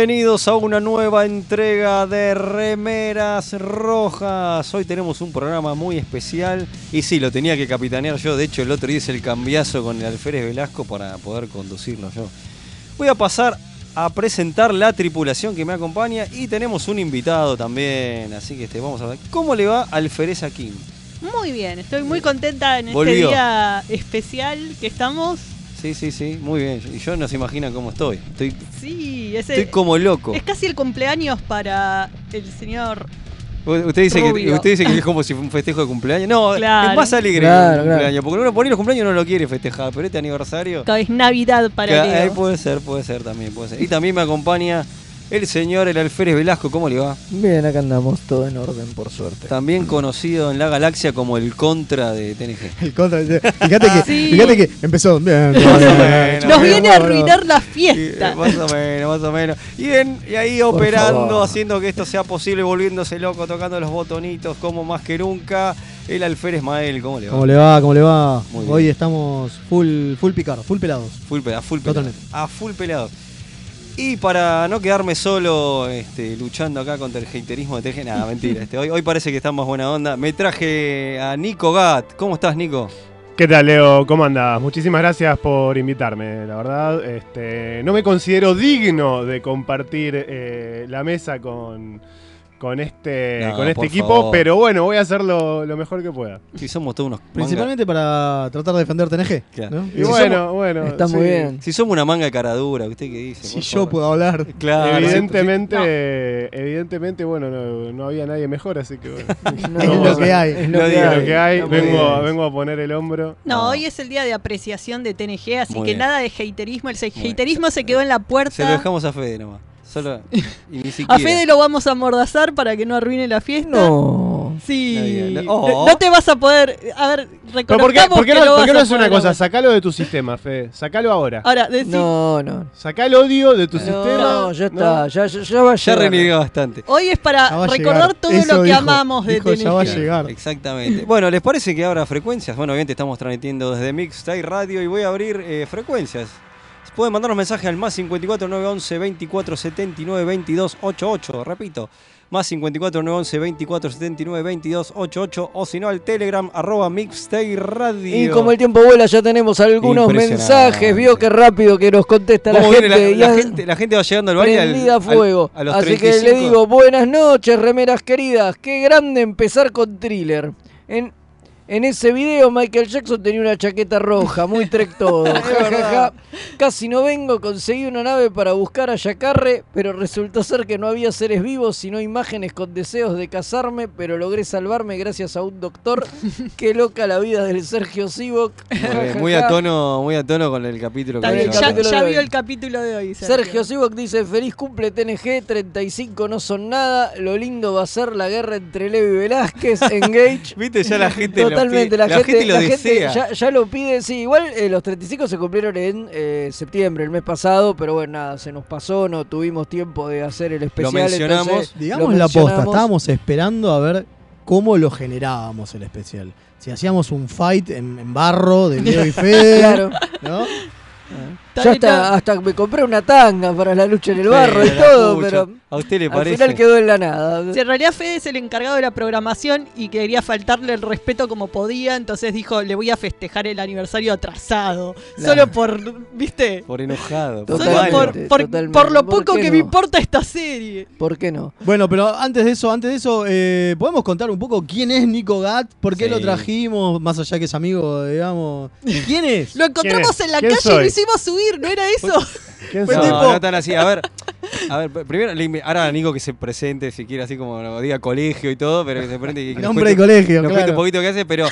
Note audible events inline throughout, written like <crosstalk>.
Bienvenidos a una nueva entrega de Remeras Rojas. Hoy tenemos un programa muy especial y sí, lo tenía que capitanear yo. De hecho, el otro día hice el cambiazo con el Alférez Velasco para poder conducirlo yo. Voy a pasar a presentar la tripulación que me acompaña y tenemos un invitado también. Así que este, vamos a ver cómo le va Alférez Aquín. Muy bien, estoy muy contenta en Volvió. este día especial que estamos. Sí, sí, sí, muy bien. Y yo no se imaginan cómo estoy. Estoy, Sí, ese estoy como loco. es casi el cumpleaños para el señor. Usted dice, que, usted dice que es como si fuera un festejo de cumpleaños. No, Claro. es más alegre Claro, claro. cumpleaños. Porque uno por ahí los cumpleaños no lo quiere festejar, pero este aniversario. Es Navidad para Leo. eh, puede ser, puede ser también, puede ser. Y también me acompaña el señor El Alférez Velasco, ¿cómo le va? Bien, acá andamos todo en orden, por suerte. También conocido en la galaxia como el contra de TNG. <laughs> El contra. Fíjate que, Sí. fíjate que empezó. Bien, bien, Más o bien, menos. Nos bien, viene a arruinar la Y, fiesta. eh, más o menos, más o menos. Y, en- y ahí operando, favor. haciendo que esto sea posible, volviéndose loco, tocando los botonitos como más que nunca. El Alférez Mael, ¿cómo le va? ¿Cómo le va? ¿Cómo le va? Muy bien. Hoy estamos full, full picar, full pelados. Full a full pelado. Totalmente. A full pelado. Y para no quedarme solo este, luchando acá contra el haterismo de TG, nada, mentira. Este, hoy, hoy parece que está más buena onda. Me traje a Nico Gat. ¿Cómo estás, Nico? ¿Qué tal, Leo? ¿Cómo andas? Muchísimas gracias por invitarme. La verdad, este, no me considero digno de compartir eh, la mesa con, con este, No, con este equipo, favor. pero bueno, voy a hacer lo, lo mejor que pueda. Si somos todos unos manga- Principalmente para tratar de defender TNG. Claro. ¿no? Y Si bueno, bueno. Está sí. muy bien. Si somos una manga de caradura, ¿usted qué dice? Si yo favor. puedo hablar. Claro. Evidentemente, evidentemente, bueno, no, no había nadie mejor, así que bueno. <laughs> No, Es lo que hay. Es No lo que hay. que hay, No vengo, vengo a poner el hombro. No, No. hoy es el día de apreciación de TNG, así Muy que bien. nada de haterismo. El haterismo se quedó en la Se lo puerta. dejamos a Fede nomás. Solo, <laughs> y ni siquiera. A Fede lo vamos a amordazar para que no arruine la fiesta. No. Sí. No no. Oh. no te vas a poder. A ver, Pero ¿por qué, reconozcamos por qué que no, por vas qué no a haces una cosa? Sacalo de tu sistema, Fede. Sacalo ahora. Ahora, decí- No, no. Sacá el odio de tu No, sistema. ya ¿no? está. Ya, ya, ya va a Ya llegar. renegué bastante. Hoy es para Ya recordar todo Eso lo que dijo. amamos de Dijo, ya va a llegar. Exactamente. Bueno, ¿les parece que abra frecuencias? Bueno, obviamente estamos transmitiendo desde Mixtape Radio y voy a abrir eh, frecuencias. Pueden mandarnos mensajes al más 54 911 24 79 22 88. Repito, más 54 911 24 79 22 88. O si no, al Telegram arroba Mixtape Radio. Y como el tiempo vuela, ya tenemos algunos mensajes. Vio qué rápido que nos contesta la ¿Cómo viene gente. la, gente? La gente va llegando al baile prendida a al- fuego. a los Así 35. que le digo, buenas noches, remeras queridas. Qué grande empezar con thriller. En, en ese video Michael Jackson tenía una chaqueta roja, muy trek todo. Ja, ja, ja. Casi no vengo, conseguí una nave para buscar a Yacarre, pero resultó ser que no había seres vivos, sino imágenes con deseos de casarme, pero logré salvarme gracias a un doctor. <laughs> Qué loca la vida del Sergio Sivok. Muy, a tono, muy a tono con el capítulo que bien, ya, ya vio el capítulo de hoy. Sergio Sivok dice, feliz cumple TNG, 35 no son nada, lo lindo va a ser la guerra entre Levi y Velázquez, <laughs> Engage. Viste, ya la gente lo Totalmente, la, gente, lo la gente desea. ya, ya lo pide, sí, igual eh, los 35 se cumplieron en eh, septiembre, el mes pasado, pero bueno, nada, se nos pasó, no tuvimos tiempo de hacer el especial. mencionamos. entonces Digamos lo la posta, mencionamos. estábamos esperando a ver cómo lo generábamos el especial. Si hacíamos un fight en, en barro de Leo y <laughs> Fede, Claro. ¿no? Ya hasta, hasta me compré una tanga para la lucha en el barro y Sí, todo, pucha. pero ¿A usted le al parece? final quedó en la nada. Si en realidad Fede es el encargado de la programación y quería faltarle el respeto como podía, entonces dijo, le voy a festejar el aniversario atrasado. Solo por, ¿viste? Por enojado. por Solo por, por, totalmente. por lo ¿Por poco que no? me importa esta serie. ¿Por qué no? Bueno, pero antes de eso, antes de eso, eh, ¿podemos contar un poco quién es Nico Gat? ¿Por qué Sí. lo trajimos? Más allá que es amigo, digamos. ¿Quién es? Lo encontramos es? en la ¿Quién calle y lo hicimos subir, ¿no era eso? <laughs> ¿Quién Fue No, tipo- no tan así. A ver, a ver, pr- primero, ahora a Nico que se presente, si quiere, así como diga colegio y todo, pero que se presente que Nombre de colegio, nos claro. un poquito qué hace, pero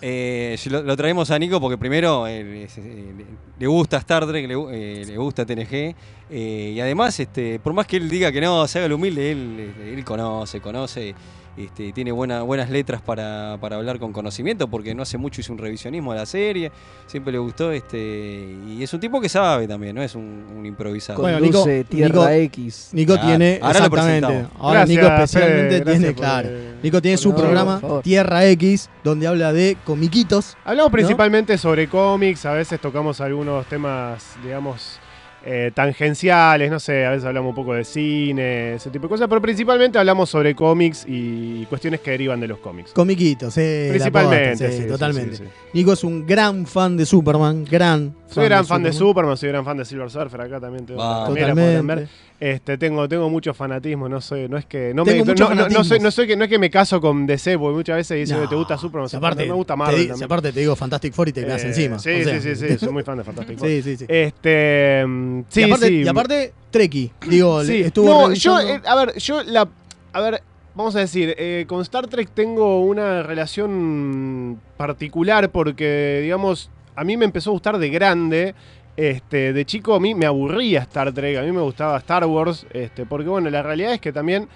eh, lo, lo traemos a Nico porque primero eh, eh, le- gusta Star Trek, le, eh, le gusta TNG, eh, y además, este, por más que él diga que no, se haga el humilde, él, él conoce, conoce. Este, tiene buena- buenas letras para, para hablar con conocimiento, porque no hace mucho hizo un revisionismo a la serie, siempre le gustó, este, y es un tipo que sabe también, no es un, un improvisado. Bueno, Nico- Tierra Nico- X. Nico Claro. tiene, Ahora lo exactamente. Ahora Gracias, Nico especialmente Fede, tiene, por, eh, Nico tiene su favor, programa. Tierra X, donde habla de comiquitos. Hablamos principalmente sobre cómics, a veces tocamos algunos temas, digamos, eh, tangenciales, no sé, a veces hablamos un poco de cine, ese tipo de cosas, pero principalmente hablamos sobre cómics y cuestiones que derivan de los cómics. Comiquitos, eh, Principalmente, posta, sí, sí, totalmente. sí, sí. Nico es un gran fan de Superman, gran. Soy gran fan de Superman, soy gran fan de Silver Surfer, acá también podrán ver. Totalmente. Este, tengo, tengo mucho fanatismo, no soy, no es que no, Tengo me, no, no- no soy, no soy que no es que me caso con DC, porque muchas veces dicen No, que te gusta Superman, si aparte, me gusta te Marvel si también. aparte te digo Fantastic Four y te quedas Eh, encima. Sí, o sea. sí, sí, sí, soy muy fan de Fantastic <laughs> Four. sí, sí, sí. Este, mm, sí, y, aparte, sí. y aparte, Treki. Digo, Sí, estuvo. no, yo, eh, a ver, yo la, a ver, vamos a decir, eh, con Star Trek tengo una relación particular porque, digamos, a mí me empezó a gustar de grande. Este, de chico a mí me aburría Star Trek, a mí me gustaba Star Wars, este, porque bueno, la realidad es que también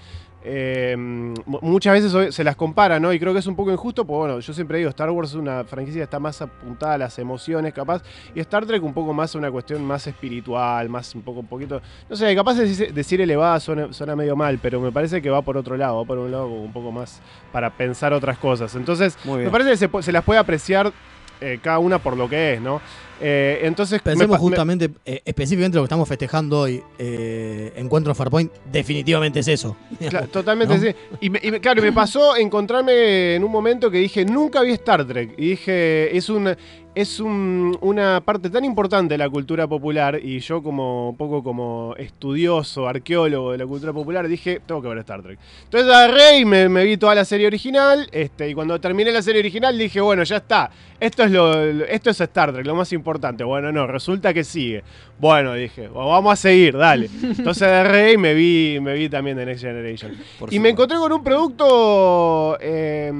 eh, mu- muchas veces se las compara, ¿no? Y creo que es un poco injusto, porque bueno, yo siempre digo, Star Wars es una franquicia que está más apuntada a las emociones, capaz, y Star Trek un poco más a una cuestión más espiritual, más un poco, un poquito, no sé, capaz de decir, elevada suena, suena medio mal, pero me parece que va por otro lado, va por un lado como un poco más para pensar otras cosas. Entonces, me parece que se las puede apreciar eh, cada una por lo que es, ¿no? Eh, entonces, Pensemos me- justamente, eh, específicamente lo que estamos festejando hoy, Encuentro en Farpoint, definitivamente es eso. Cla- <laughs> totalmente ¿No? sí. Y, me- y me- claro, me pasó encontrarme en un momento que dije, nunca vi Star Trek. Y dije, es un es un- una parte tan importante de la cultura popular. Y yo como un poco como estudioso, arqueólogo de la cultura popular, dije, tengo que ver Star Trek. Entonces agarré y me, me vi toda la serie original. Este, y cuando terminé la serie original dije, bueno, ya está. Esto es lo, esto es Star Trek, lo más importante. Bueno, no, resulta que sigue. Bueno, dije, vamos a seguir, dale. <laughs> Entonces agarré y me vi, me vi también de Next Generation. Por Y me encontré con un producto eh,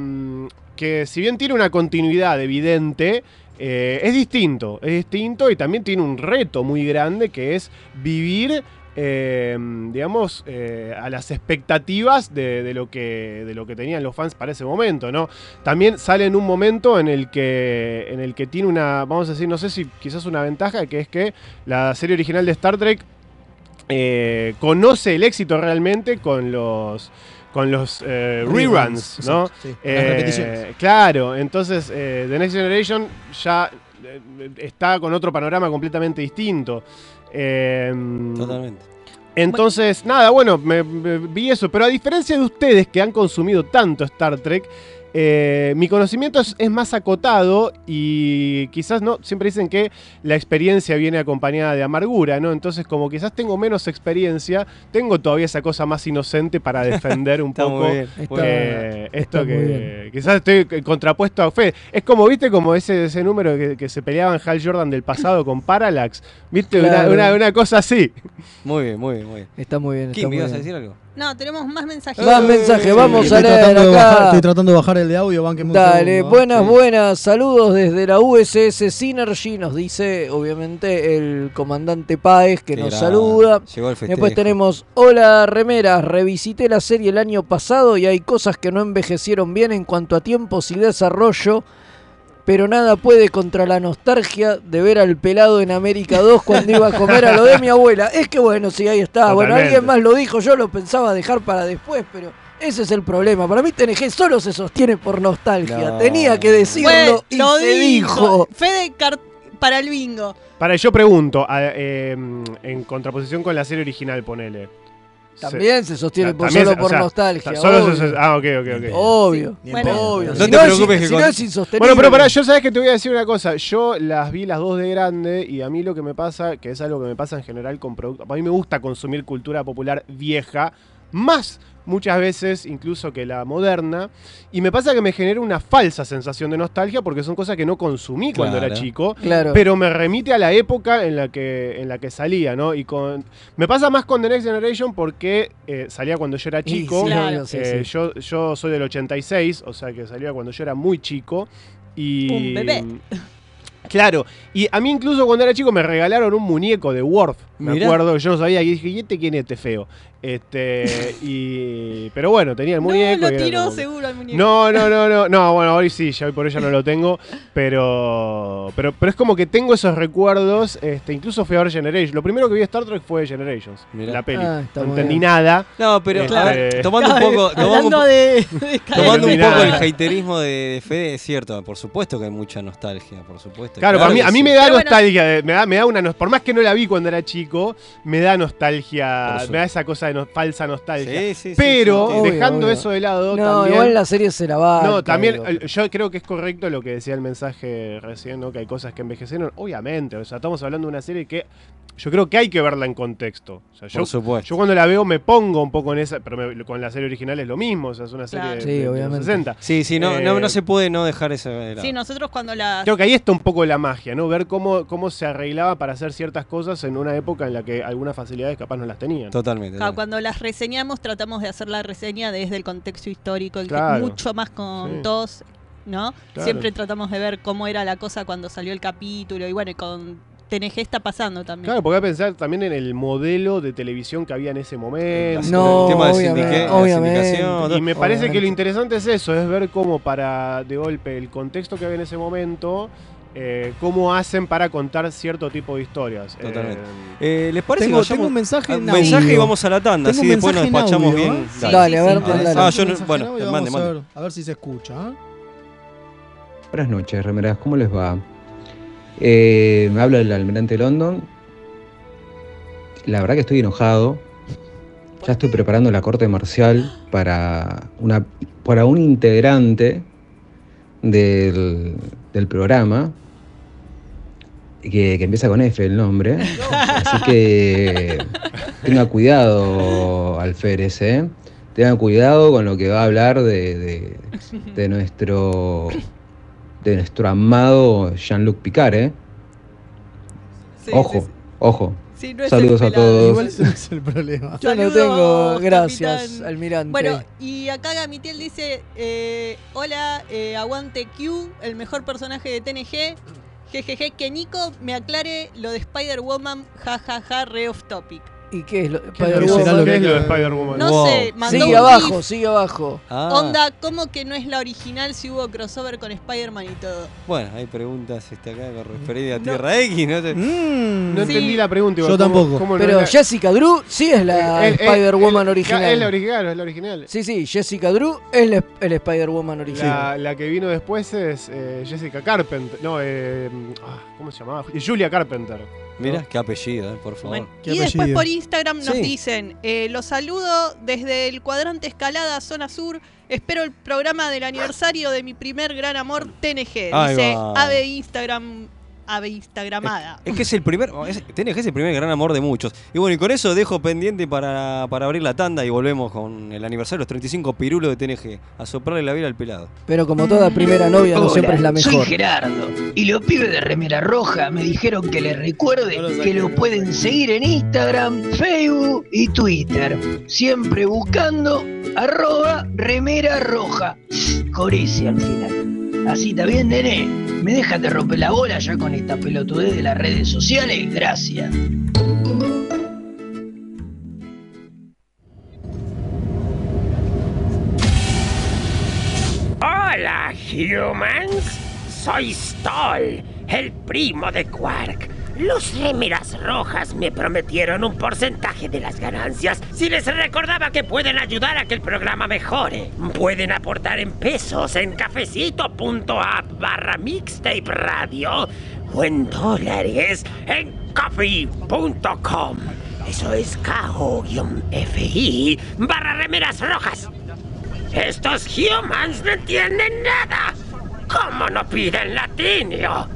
que si bien tiene una continuidad evidente, eh, es distinto, es distinto y también tiene un reto muy grande que es vivir, eh, digamos, eh, a las expectativas de, lo que, de lo que tenían los fans para ese momento, ¿no? También sale en un momento en el que, en el que tiene una, vamos a decir, no sé si quizás una ventaja, que es que la serie original de Star Trek conoce el éxito realmente con los con los eh, reruns, ¿no? exacto, sí, Eh, las repeticiones. Claro, entonces eh, The Next Generation ya eh, está con otro panorama completamente distinto. Eh, Totalmente. entonces, nada, bueno, me, me vi eso, pero a diferencia de ustedes que han consumido tanto Star Trek, eh, mi conocimiento es, es más acotado y quizás no, siempre dicen que la experiencia viene acompañada de amargura, ¿no? Entonces, como quizás tengo menos experiencia, tengo todavía esa cosa más inocente para <laughs> defender un poco. Está- eh, esto está que quizás estoy contrapuesto a Fe. Es como, viste, como ese, ese número que, que se peleaban Hal Jordan del pasado con Parallax, viste, Una- Claro. una, una cosa así. Muy bien, muy bien, muy bien. Está muy bien. Está Kim, muy ¿ibas a decir algo? No, tenemos más mensajes. Más mensajes, vamos a leer bajar, acá. estoy tratando de bajar el de audio, banquenme un Dale, segundo, ¿eh? buenas, Sí. buenas, saludos desde la USS Synergy, nos dice obviamente el comandante Páez que Qué nos saluda. Llegó el festejo. Después tenemos, hola remeras, revisité la serie el año pasado y hay cosas que no envejecieron bien en cuanto a tiempos y desarrollo, pero nada puede contra la nostalgia de ver al pelado en América 2 cuando iba a comer a lo de mi abuela. Es que bueno, sí, ahí está. Bueno, alguien más lo dijo, yo lo pensaba dejar para después, pero ese es el problema. Para mí TNG solo se sostiene por nostalgia. No. Tenía que decirlo Bueno, y lo se dijo. Fede Car- para el bingo. Para, yo pregunto, a- eh, en contraposición con la serie original, ponele. También se sostiene Ta- por también solo se- o por sea, nostalgia. Ta- Solo obvio. se- se- ah, ok, ok, ok. Obvio. Bueno. Obvio. No Si te no es- preocupes que si con- no es insostenible. Bueno, pero pará, yo sabes que te voy a decir una cosa. Yo las vi las dos de grande y a mí lo que me pasa, que es algo que me pasa en general con productos. A mí me gusta consumir cultura popular vieja, más muchas veces incluso que la moderna. Y me pasa que me genera una falsa sensación de nostalgia porque son cosas que no consumí cuando era chico. Claro. Pero me remite a la época en la que, en la que salía, ¿no? Y con. Me pasa más con The Next Generation porque eh, salía cuando yo era chico. sí, Claro. sí, Eh, sí. Yo, yo soy del 86, o sea que salía cuando yo era muy chico. Y, Un bebé. <laughs> Claro, y a mí incluso cuando era chico me regalaron un muñeco de Worf. Me Mirá. acuerdo yo no sabía y dije, ¿y este quién es este feo? Este, y, pero bueno, tenía el <laughs> muñeco. no, lo tiró como seguro al muñeco. no, no, no, no, no, bueno, hoy sí, ya hoy por hoy ya no lo tengo, pero, pero, pero es como que tengo esos recuerdos, este, incluso fui a ver Generations. Lo primero que vi de Star Trek fue Generations, Mirá. la peli. Ah, no entendí bien. nada. No, pero Este- ver, tomando un Claro, poco, tomando <laughs> de, tomando un poco el haterismo de, de Fede, es cierto, por supuesto que hay mucha nostalgia, por supuesto gusta. Claro, para mí, a mí sí. me da Pero nostalgia, me da, me da una por más que no la vi cuando era chico, me da nostalgia, me da esa cosa de no- falsa nostalgia. Sí, sí, sí, Pero. Obvio, dejando obvio. eso de lado, No, también, igual la serie se la va. no, también eh, yo creo que es correcto lo que decía el mensaje recién, ¿no? Que hay cosas que envejecieron, obviamente, o sea, estamos hablando de una serie que yo creo que hay que verla en contexto. O sea, yo, Por supuesto. yo cuando la veo me pongo un poco en esa, pero me- con la serie original es lo mismo, o sea, es una serie Claro. de, Sí, de los obviamente. 60. Sí, sí, no, no, Eh, no se puede no dejar de lado. Sí, nosotros cuando la... Creo que ahí está un poco la magia, ¿no? Ver cómo, cómo se arreglaba para hacer ciertas cosas en una época en la que algunas facilidades capaz no las tenían. Totalmente. Claro, totalmente. Cuando las reseñamos tratamos de hacer la reseña desde el contexto histórico, el que Claro. mucho más con Sí. todos, ¿no? Claro. Siempre tratamos de ver cómo era la cosa cuando salió el capítulo y bueno, y con TNG está pasando también. Claro, porque hay que pensar también en el modelo de televisión que había en ese momento. No, el tema de obviamente, Y me parece que lo interesante es eso, es ver cómo para, de golpe, el contexto que había en ese momento, eh, cómo hacen para contar cierto tipo de historias. Totalmente. Eh, Eh, ¿Les parece Tengo, que tengo un mensaje en un mensaje y audio. vamos a la tanda? Tengo Así un después nos despachamos audio, bien. ¿eh? Sí, Dale, sí, a ver, dale. Ah, yo no- bueno, audio, mande, a ver, a ver si se escucha. ¿eh? Buenas noches, remeras, ¿cómo les va? Eh, me habla el almirante London. La verdad que estoy enojado. Ya estoy preparando la corte marcial para, una, para un integrante del, del programa, que, que empieza con F el nombre. Así que tenga cuidado, Alférez, ¿eh? Tenga cuidado con lo que va a hablar de, de- de nuestro de nuestro amado Jean-Luc Picard, ¿eh? Sí, Ojo, sí, ojo. sí, no es Saludos a todos. Igual ese no <laughs> es el problema. Yo no tengo. Gracias, capitán. almirante. Bueno, y acá Gamitiel dice, eh, hola, eh, aguante Q, el mejor personaje de TNG. Jejeje, que Nico me aclare lo de Spider-Woman, jajaja, re off topic. ¿Y qué es lo ¿Qué Spider-Woman? será lo ¿Qué que- es lo de Spider-Woman? No Wow. sé, mandó Sigue un abajo, GIF. sigue abajo. Ah, Onda, ¿cómo que no es la original si hubo crossover con Spider-Man y todo? Bueno, hay preguntas este, acá con referida a No. Tierra X. ¿no? sé. Mm, No Sí. entendí la pregunta. Yo igual, ¿cómo- tampoco. cómo no Pero Jessica Drew sí es la Eh, eh, Spider-Woman eh, original. Es la original, es la original. Sí, sí, Jessica Drew es la- el Spider-Woman original. La, la que vino después es eh, Jessica Carpenter. No, eh, ah, ¿cómo se llamaba? Julia Carpenter. Mira, qué apellido, eh, por favor. Bueno, y después por Instagram nos Sí. dicen, eh, los saludo desde el cuadrante escalada zona sur, espero el programa del aniversario de mi primer gran amor TNG. Ahí Dice va. ave Instagram, Instagramada. Es que es el primer, es, tenés que es el primer gran amor de muchos. Y bueno, y con eso dejo pendiente para, para abrir la tanda y volvemos con el aniversario de los 35 pirulos de TNG. A soplarle la vida al pelado. Pero como toda primera novia no Hola, siempre es la Soy mejor. Gerardo y los pibes de Remera Roja me dijeron que les recuerde que lo pueden seguir en Instagram, Facebook y Twitter. Siempre buscando arroba Remera Roja. Con ese al final. Así está bien, nene. ¿Me dejas de romper la bola ya con esta pelotudez de las redes sociales? Gracias. Hola, humans. Soy Stoll, el primo de Quark. Los remeras rojas me prometieron un porcentaje de las ganancias si les recordaba que pueden ayudar a que el programa mejore. Pueden aportar en pesos en cafecito.app barra mixtape radio o en dólares en coffee.com. Eso es ko-fi barra remeras rojas. Estos humans no entienden nada. ¿Cómo no piden latinio?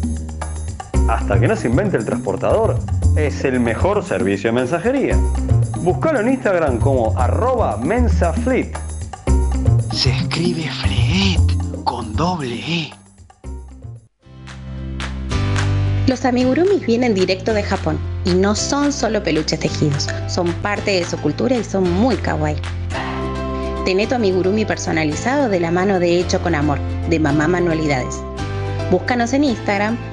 Hasta que no se invente el transportador, es el mejor servicio de mensajería. Búscalo en Instagram como arroba mensafleet. Se escribe Fleet con doble E. Los amigurumis vienen directo de Japón y no son solo peluches tejidos, son parte de su cultura y son muy kawaii. Tené tu amigurumi personalizado de la mano de Hecho con Amor, de Mamá Manualidades. Búscanos en Instagram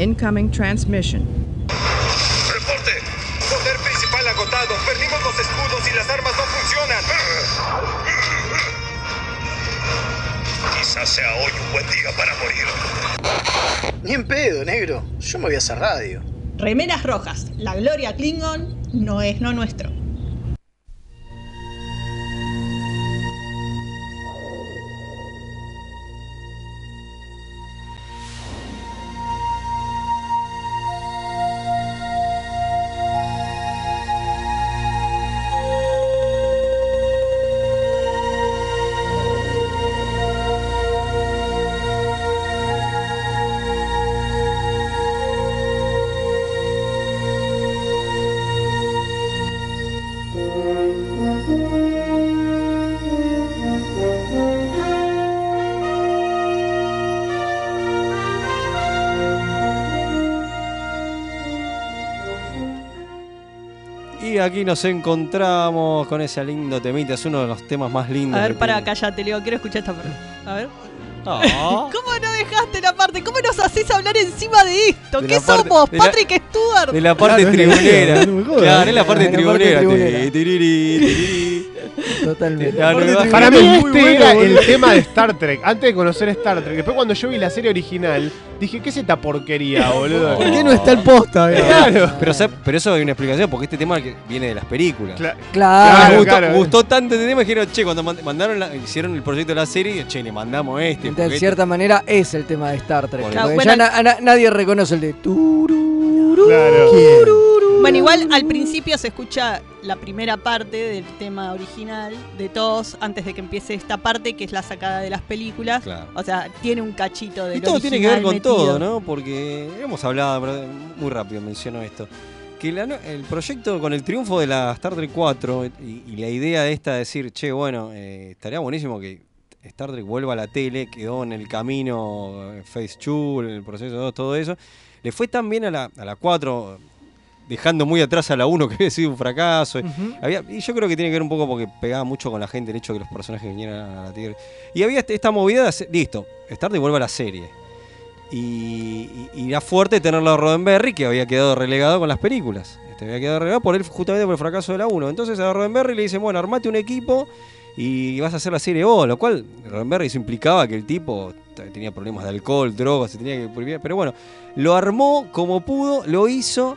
Incoming transmission. Reporte. Poder principal agotado. Perdimos los escudos y las armas no funcionan. Quizás sea hoy un buen día para morir. Ni en pedo, negro. Yo me voy a hacer radio. Remeras rojas, la gloria Klingon no es no nuestro. Aquí nos encontramos con ese lindo temita. Es uno de los temas más lindos. A ver, para, tiene. cállate, Leo, quiero escuchar esta parte. A ver. Ah. <laughs> ¿Cómo no dejaste la parte? ¿Cómo nos haces hablar encima de esto? De ¿Qué parte- somos? de la- ¿Patrick Stewart? De la parte Claro, tribunera. no jodas. claro, es la parte Es la parte tribunera. Totalmente. Para mí este bueno, era el tema de Star Trek. Antes de conocer Star Trek. Después cuando yo vi la serie original, dije, ¿qué es esta porquería, boludo? ¿Por qué no está el posta? eh? Claro. Pero, eso hay una explicación, porque este tema viene de las películas. Cla- Claro. Me gustó, claro. gustó tanto este tema que dijeron, che, cuando mand- mandaron la- hicieron el proyecto de la serie, che, le mandamos este. De este- cierta manera es el tema de Star Trek. Porque ya Bueno, na- na- nadie reconoce el de tururú. Claro. Bueno, igual al principio se escucha la primera parte del tema original de todos antes de que empiece esta parte que es la sacada de las películas. Claro. O sea, tiene un cachito de Y todo tiene que ver con todo, ¿no? Porque hemos hablado, muy rápido menciono esto. Que la el proyecto con el triunfo de la Star Trek 4 y, y la idea de esta de decir, che, bueno, eh, estaría buenísimo que Star Trek vuelva a la tele, quedó en el camino eh, Phase 2, el proceso 2, todo eso. Le fue tan bien a la, a la 4, dejando muy atrás a la 1 que <laughs> había sido un fracaso. Había- y yo creo que tiene que ver un poco porque pegaba mucho con la gente el hecho de que los personajes vinieran a la Tierra. Y había este- esta movida, de hacer- listo, Star vuelve a la serie. Y, y- y era fuerte tenerlo a Roddenberry, que había quedado relegado con las películas. Este había quedado relegado por él, justamente por el fracaso de la 1. Entonces a Roddenberry le dicen, bueno, armate un equipo y vas a hacer la serie vos. Lo cual Roddenberry eso implicaba que el tipo tenía problemas de alcohol, drogas, se tenía que... Pero bueno, lo armó como pudo, lo hizo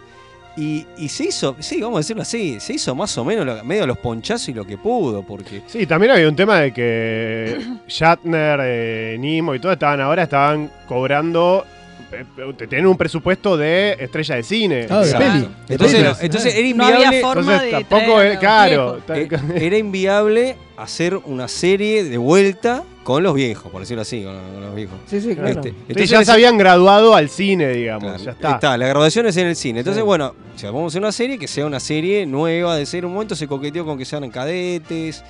Y, y se hizo, sí, vamos a decirlo así, se hizo más o menos lo- medio los ponchazos y lo que pudo, porque Sí, también había un tema de que <coughs> Shatner, eh, Nimo y todo estaban ahora estaban cobrando. eh, Tenían un presupuesto de estrella de cine. Ah, de peli. Entonces, Entonces, entonces era No había inviable. forma Entonces de tampoco traer a es los caro. viejos. eh, era inviable hacer una serie de vuelta con los viejos, por decirlo así, con, con los viejos. Sí, sí, claro. Este, Entonces entonces ya se habían graduado al cine, digamos. Claro, ya está. Está, la graduación es en el cine. Entonces, Sí. bueno, si vamos a hacer una serie, que sea una serie nueva de ser un momento, se coqueteó con que sean cadetes.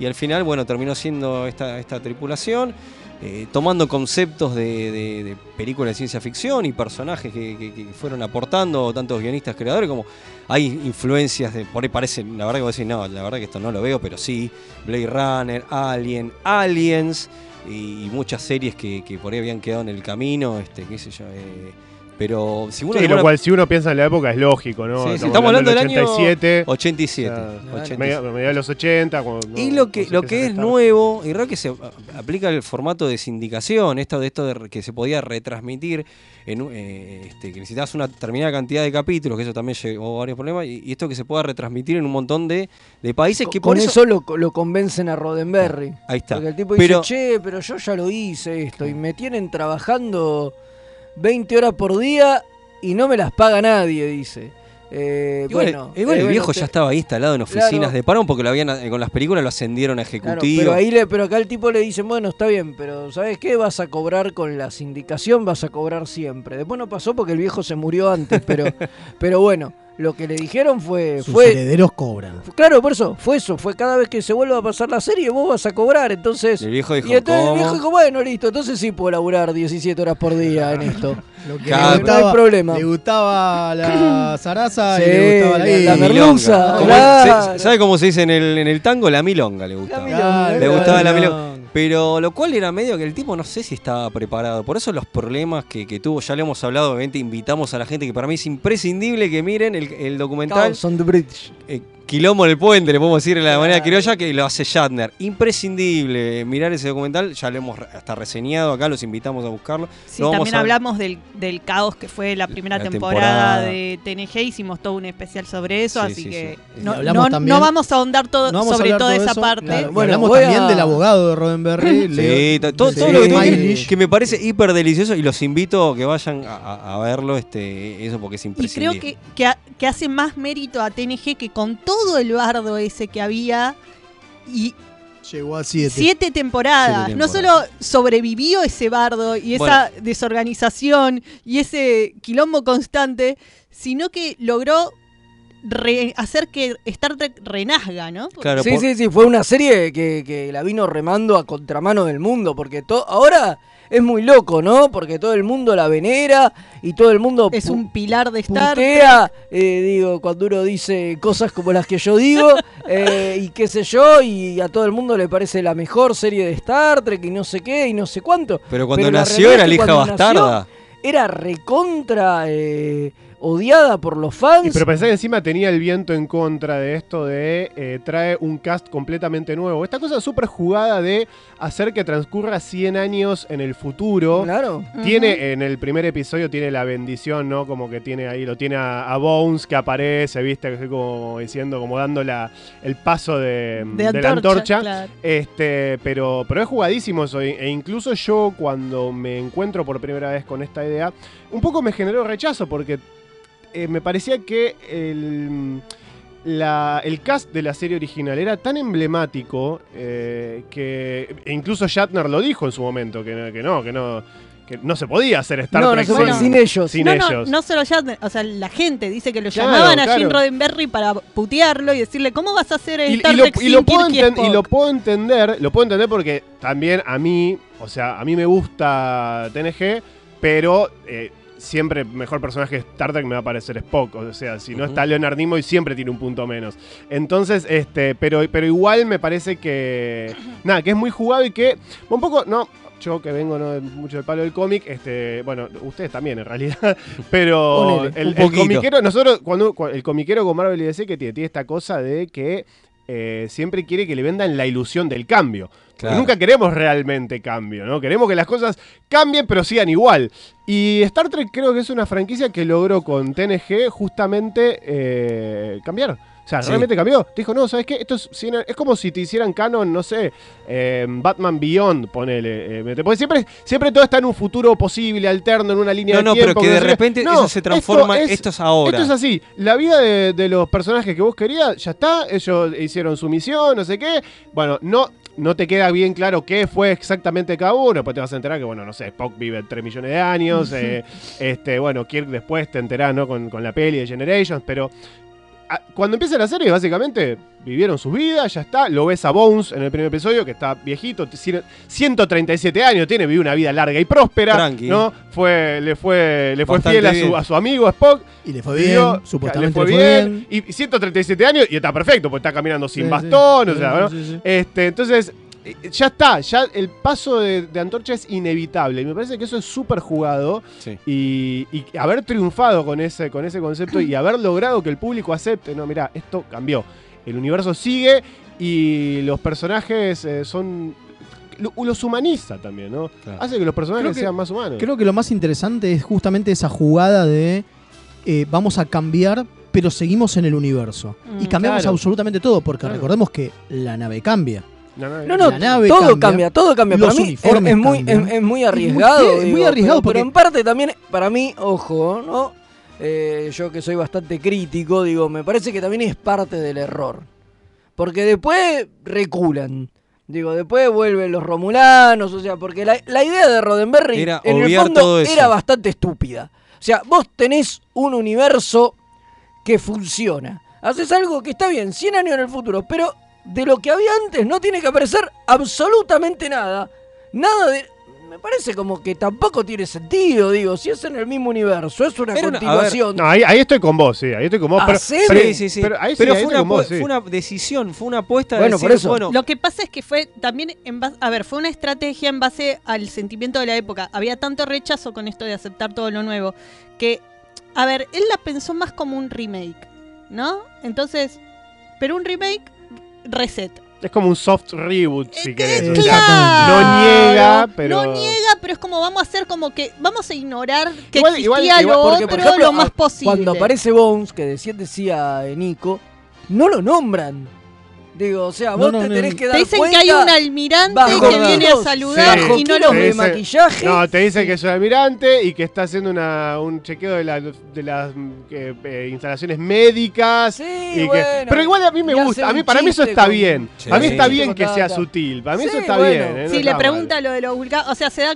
Y al final, bueno, terminó siendo esta, esta tripulación, eh, tomando conceptos de, películas de ciencia ficción y personajes que, fueron aportando tantos guionistas creadores como hay influencias de, por ahí parece, la verdad que vos decís, no, la verdad que esto no lo veo, pero sí, Blade Runner, Alien, Aliens y, y muchas series que, que por ahí habían quedado en el camino, este, qué sé yo, eh, pero si uno Sí, lo cual si uno piensa en la época es lógico, ¿no? Sí, estamos hablando del año 87. 87. o sea, 87. media- mediados de los 80. cuando- Y no- lo que, lo que es nuevo, y raro que se aplica el formato de sindicación, esto de esto de re- que se podía retransmitir, en, un- eh, este, que necesitabas una determinada cantidad de capítulos, que eso también llevó varios problemas, y, y esto que se pueda retransmitir en un montón de, de países que Con por eso, eso... lo, lo convencen a Roddenberry. Ahí está. Porque el tipo Pero- dice, che, pero yo ya lo hice esto y me tienen trabajando 20 horas por día y no me las paga nadie, dice. Eh, Igual, bueno, igual eh, el viejo ya estaba ahí instalado en oficinas Claro. de Paramount porque lo habían, eh, con las películas lo ascendieron a Claro, ejecutivo. pero, ahí le, pero acá el tipo le dicen, bueno, está bien, pero ¿sabes qué? Vas a cobrar con la sindicación, vas a cobrar siempre. Después no pasó porque el viejo se murió antes, pero, <laughs> pero bueno, lo que le dijeron fue... Sus fue herederos cobran. Claro, por eso, fue eso, fue cada vez que se vuelva a pasar la serie, vos vas a cobrar, entonces... El viejo dijo, y entonces ¿cómo? el viejo dijo, bueno, listo, entonces sí puedo laburar 17 horas por día en esto. <laughs> Lo que Claro. le no gustaba, hay problema. Le gustaba la <coughs> zaraza Sí, y le gustaba la, la- la merluza, ¿Sabe cómo se dice en el, en el tango? La milonga le gustaba. Claro, Le gustaba la milonga. Pero lo cual era medio que el tipo no sé si estaba preparado. Por eso los problemas que, que tuvo, ya le hemos hablado, obviamente invitamos a la gente que para mí es imprescindible que miren el, el documental. Chaos on the Bridge. eh, Quilombo en el puente, le podemos decir de la manera criolla, que lo hace Shatner. Imprescindible mirar ese documental, ya lo hemos hasta reseñado acá, los invitamos a buscarlo. Sí, Lo también a- hablamos del, del caos que fue la primera La temporada, temporada. de TNG, hicimos todo un especial sobre eso, Sí, así sí, que sí. no, hablamos no- también- no vamos a ahondar todo, No sobre toda todo esa eso, parte. claro. Bueno, hablamos también a- del abogado de Roddenberry. Sí, todo, lo que, tiene, que me parece hiper delicioso y los invito a que vayan a, verlo, este, eso porque es Y imprescindible. creo que, que, que hace más mérito a TNG que con todo el bardo ese que había y Llegó a siete. siete temporadas. Siete No solo sobrevivió ese bardo y esa desorganización y ese quilombo constante, sino que logró re- hacer que Star Trek renazga, ¿no? Claro, sí, por- sí, sí, fue una serie que, que la vino remando a contramano del mundo, porque ahora es muy loco, ¿no? Porque todo el mundo la venera y todo el mundo Es un pilar de Star Trek. putea, eh, digo, cuando uno dice cosas como las que yo digo, <laughs> eh, y qué sé yo, y a todo el mundo le parece la mejor serie de Star Trek y no sé qué y no sé cuánto. Pero cuando la nació era la hija nació bastarda. Era recontra eh, odiada por los fans. Y pero pensá que encima tenía el viento en contra de esto de eh, trae un cast completamente nuevo. Esta cosa súper jugada de hacer que transcurra 100 años en el futuro. Claro. Tiene en el primer episodio tiene la bendición, ¿no? Como que tiene ahí, lo tiene a, a Bones que aparece, ¿viste? Que como diciendo, como dando la, el paso de, De de la antorcha, claro. Este, pero, pero es jugadísimo eso. E e incluso yo, cuando me encuentro por primera vez con esta idea, un poco me generó rechazo porque eh, me parecía que el, la- el cast de la serie original era tan emblemático eh, que e incluso Shatner lo dijo en su momento, que, no- que no, que no, que no se podía hacer Star No, no Trek se puede, sin ellos. sin no, no, ellos. no solo ya, o sea, la gente dice que lo Claro, llamaban a claro. Gene Roddenberry para putearlo y decirle, ¿cómo vas a hacer y, Star y lo, Trek y sin lo puedo Kirk y lo puedo entender, lo puedo entender porque también a mí, o sea, a mí me gusta TNG, pero eh, siempre mejor personaje de Star Trek me va a parecer Spock, o sea, si no está Leonard Nimoy siempre tiene un punto menos. Entonces, este, pero, pero igual me parece que nada, que es muy jugado y que un poco no yo que vengo no, mucho del palo del cómic, este, bueno, ustedes también en realidad, <laughs> pero Ponele, el, el comiquero, nosotros, cuando, cua- el comiquero con Marvel y DC que tiene, tiene esta cosa de que eh, siempre quiere que le vendan la ilusión del cambio. Claro. Nunca queremos realmente cambio, ¿no? Queremos que las cosas cambien pero sigan igual. Y Star Trek creo que es una franquicia que logró con TNG justamente eh, cambiar. O sea, Sí. realmente cambió. Dijo, no, ¿sabes qué? Esto es, es como si te hicieran canon, no sé, eh, Batman Beyond, ponele. eh, porque siempre, siempre todo está en un futuro posible, alterno, en una línea No, de no, tiempo. pero que de repente No, eso se transforma, esto es ahora. Esto es así. La vida de, de los personajes que vos querías, ya está. Ellos hicieron su misión, no sé qué. Bueno, no, no te queda bien claro qué fue exactamente cada uno. Después te vas a enterar que, bueno, no sé, Spock vive 3 millones de años. <laughs> eh, este, bueno, Kirk después te enterás, ¿no? Con, con la peli de Generations. Pero cuando empieza la serie, básicamente vivieron sus vidas, ya está. Lo ves a Bones en el primer episodio, que está viejito, tiene 137 años, tiene, vive una vida larga y próspera. Tranqui. ¿no? Fue, le fue, le fue fiel a bien. su, a su amigo Spock. Y le fue Vivió- bien, supuestamente le fue le fue bien. Y 137 años y está perfecto, porque está caminando sin Sí, bastón. sí. o sea, Sí, ¿no? sí, sí. Este, entonces, ya está, ya el paso de, de Antorcha es inevitable. Y me parece que eso es súper jugado. Sí. Y, y haber triunfado con ese, con ese concepto y <clears throat> haber logrado que el público acepte, no, mira, esto cambió. El universo sigue y los personajes eh, son. lo- Los humaniza también, ¿no? Hace que los personajes que- sean más humanos. Creo que lo más interesante es justamente esa jugada de eh, vamos a cambiar, pero seguimos en el universo. y Mm, cambiamos claro. absolutamente todo, porque Claro. recordemos que la nave cambia. No, No, no, La nave todo cambia, cambia, todo cambia. los Para mí es, uniformes es muy, es, es muy Es muy arriesgado. es muy digo, arriesgado pero, en parte también, para mí, ojo, ¿no? Eh, yo que soy bastante crítico, digo, me parece que también es parte del error. Porque después reculan. Digo, después vuelven los romulanos, o sea, porque la, la idea de Roddenberry Era en el fondo era bastante estúpida. O sea, vos tenés un universo que funciona. Haces algo que está bien, 100 años en el futuro, pero de lo que había antes no tiene que aparecer absolutamente nada. Nada de... Me parece como que tampoco tiene sentido, digo, si es en el mismo universo, es una ver, continuación. No, ahí, ahí estoy con vos, sí, ahí estoy con vos. Pero, Sí, sí, sí. Pero, ahí Pero ahí fue, una, vos, fue una decisión, fue una apuesta de Bueno, decir, por eso. bueno, Lo que pasa es que fue también en base, a ver, fue una estrategia en base al sentimiento de la época. Había tanto rechazo con esto de aceptar todo lo nuevo que, a ver, él la pensó más como un remake, ¿no? Entonces, pero un remake reset. Es como un soft reboot, si querés. o sea, Claro. no niega, pero. No niega, pero es como vamos a hacer como que vamos a ignorar que Igual- existía igual- igual- lo Porque, otro por ejemplo, lo más posible. Cuando aparece Bones, que decía, decía eh, Nico, no lo nombran. Digo, o sea, vos no, te tenés no. que Te dar dicen cuenta que hay un almirante bajo que viene a saludar y no lo de maquillaje. No, te dice que es un almirante y que está haciendo una, un chequeo de, la- de las que, eh, instalaciones médicas. y que- bueno. pero igual a mí me Y gusta, a mí, para mí eso está con- bien. Sí. A mí está Sí. bien que sea sutil. Para mí eso Sí, está bueno. bien. ¿eh? No está le mal. pregunta lo de los vulcanos, o sea, se da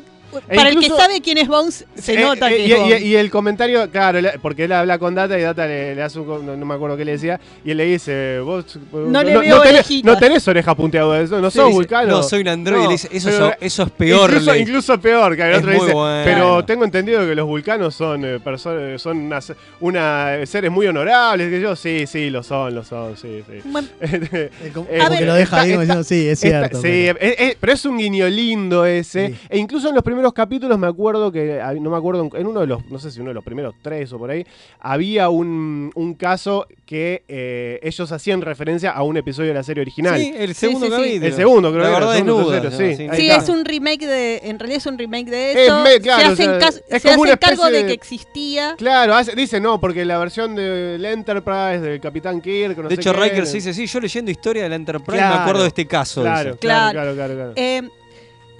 E para el que sabe quién es Bones, se Eh, nota eh, que y, es Bones. y- y el comentario, claro, le- porque él habla con Data y Data le, le hace un. No, no me acuerdo qué le decía. Y él le dice: Vos. No le veo tenés, no tenés oreja punteada, eso, no Sí, sos dice, vulcano. no, soy un androide, le dice, eso pero- es- eso es peor, Incluso, peor, que el otro dice. bueno. Pero tengo entendido que los vulcanos son eh, personas, son unas, una- seres muy honorables. Que yo, sí, sí, lo son, lo son, sí, sí. Bueno, <laughs> Eh, como que lo deja está- ahí como está- diciendo, sí, es está- cierto. sí, es- es- pero es un guiño lindo ese. Sí. E incluso en los primeros capítulos me acuerdo que, ah, no me acuerdo, en uno de los, no sé si uno de los primeros tres o por ahí, había un, un caso que eh, ellos hacían referencia a un episodio de la serie original. sí, el segundo sí, sí. capítulo. El segundo, creo La que era, verdad el segundo, desnuda, tercero, ¿no? sí. Sí. Es un remake de. En realidad es un remake de Es eso. me- claro, se o hacen, sea, cas- es se hacen cargo de de- que existía. Claro, hace- dice no, porque la versión del Enterprise, del Capitán Kirk, no De sé hecho, qué, Riker de- se dice, sí, yo leyendo historia de la Enterprise Claro, me acuerdo de este caso. Claro, dice. claro, Claro. claro, claro, claro. Eh,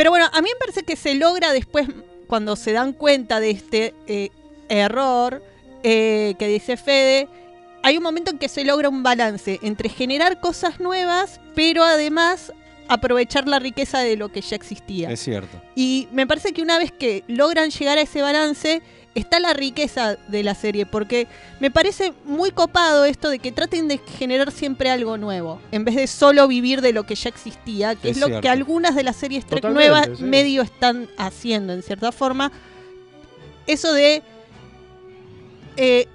pero bueno, a mí me parece que se logra después, cuando se dan cuenta de este eh, error eh, que dice Fede, hay un momento en que se logra un balance entre generar cosas nuevas, pero además aprovechar la riqueza de lo que ya existía. Es cierto. Y me parece que una vez que logran llegar a ese balance, está la riqueza de la serie, porque me parece muy copado esto de que traten de generar siempre algo nuevo, en vez de solo vivir de lo que ya existía, que es, Es lo que algunas de las series Trek nuevas sí. medio están haciendo, en cierta forma. Eso de eh,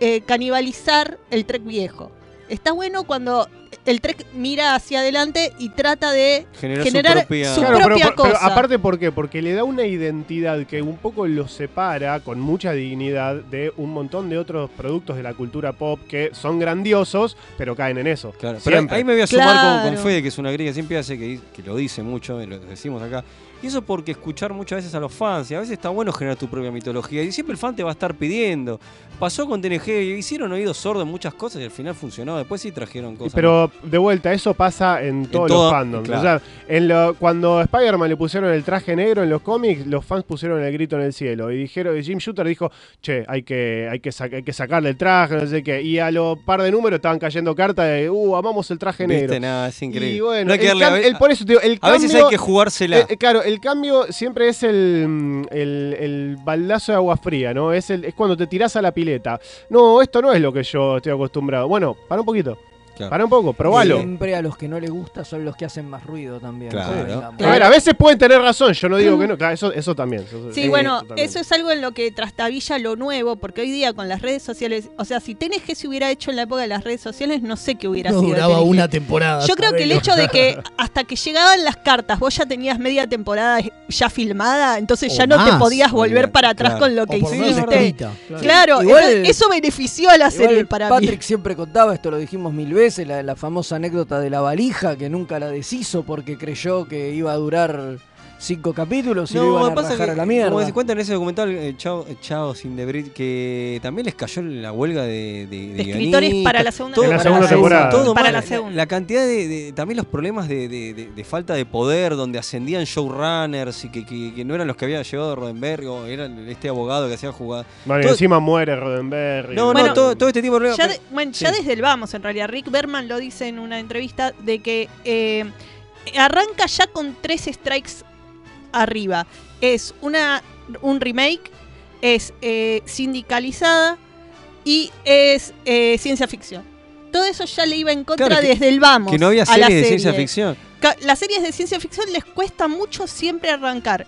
eh, canibalizar el Trek viejo. Está bueno cuando el Trek mira hacia adelante y trata de Generar generar, su propia- su Claro, pero, propia pero- pero cosa. aparte, ¿por qué? Porque le da una identidad que un poco lo separa con mucha dignidad de un montón de otros productos de la cultura pop que son grandiosos, pero caen en eso. Claro, pero ahí me voy a sumar con. Fede, que es una gringa que siempre hace, que, que lo dice mucho, y lo decimos acá. Y eso porque escuchar muchas veces a los fans, y a veces está bueno generar tu propia mitología, y siempre el fan te va a estar pidiendo. Pasó con TNG, hicieron oídos sordos en muchas cosas y al final funcionó. Después sí trajeron cosas. Pero de vuelta, eso pasa en todos todo- los fandoms. claro. O sea, en lo- cuando a Spider-Man le pusieron el traje negro en los cómics, los fans pusieron el grito en el cielo. Y dijeron, y Jim Shooter dijo, che, hay que, hay, que hay que sacarle el traje, no sé qué. Y a los par de números estaban cayendo cartas de, uh, amamos el traje negro. Nada, es increíble. Y bueno, No hay que darle- el- por eso te digo, el a veces hay que jugársela. eh, eh, claro, el cambio siempre es el, mm, el, el baldazo de agua fría, ¿no? Es, el, es cuando te tirás a la pileta. No, esto no es lo que yo estoy acostumbrado. Bueno, para un poquito. Claro. Para un poco, probalo. Siempre a los que no les gusta son los que hacen más ruido también. Claro. A ver, a veces pueden tener razón, yo no digo que no, claro, eso, eso también. eso- Sí, eh, bueno, eso es algo en lo que trastabilla lo nuevo, porque hoy día con las redes sociales, o sea, si TNG se hubiera hecho en la época de las redes sociales, no sé qué hubiera No sido. duraba TNG. una temporada. Yo creo que el hecho de que <laughs> hasta que llegaban las cartas, vos ya tenías media temporada ya filmada, entonces ya no te podías volver para atrás claro. con lo que hiciste. Claro, claro. Igual- eso, benefició a la Igual serie para Patrick mí. siempre contaba, esto lo dijimos mil veces, la, la famosa anécdota de la valija que nunca la deshizo porque creyó que iba a durar cinco capítulos y lo No, iban a pasa rajar que, a la mierda. como se cuenta en ese documental, eh, Chao, Chao sin Debris, que también les cayó la huelga de, de, de De escritores para la segunda todo- la segunda temporada. todo Para mal. la segunda. La cantidad de, de- también los problemas de, de- de- de falta de poder, donde ascendían showrunners y que, que- que no eran los que había llevado Roddenberry o eran este abogado que hacía jugar. Todo- encima muere Roddenberry. No, Bueno, no, todo, todo este tipo de Ya, problemas. de- bueno, sí. ya desde el vamos, en realidad. Rick Berman lo dice en una entrevista de que eh, arranca ya con tres strikes arriba. Es una un remake, es eh, sindicalizada y es eh, ciencia ficción. Todo eso ya le iba en contra Claro, que- desde el vamos. que no había a la series de ciencia ficción. Las series de ciencia ficción les cuesta mucho siempre arrancar.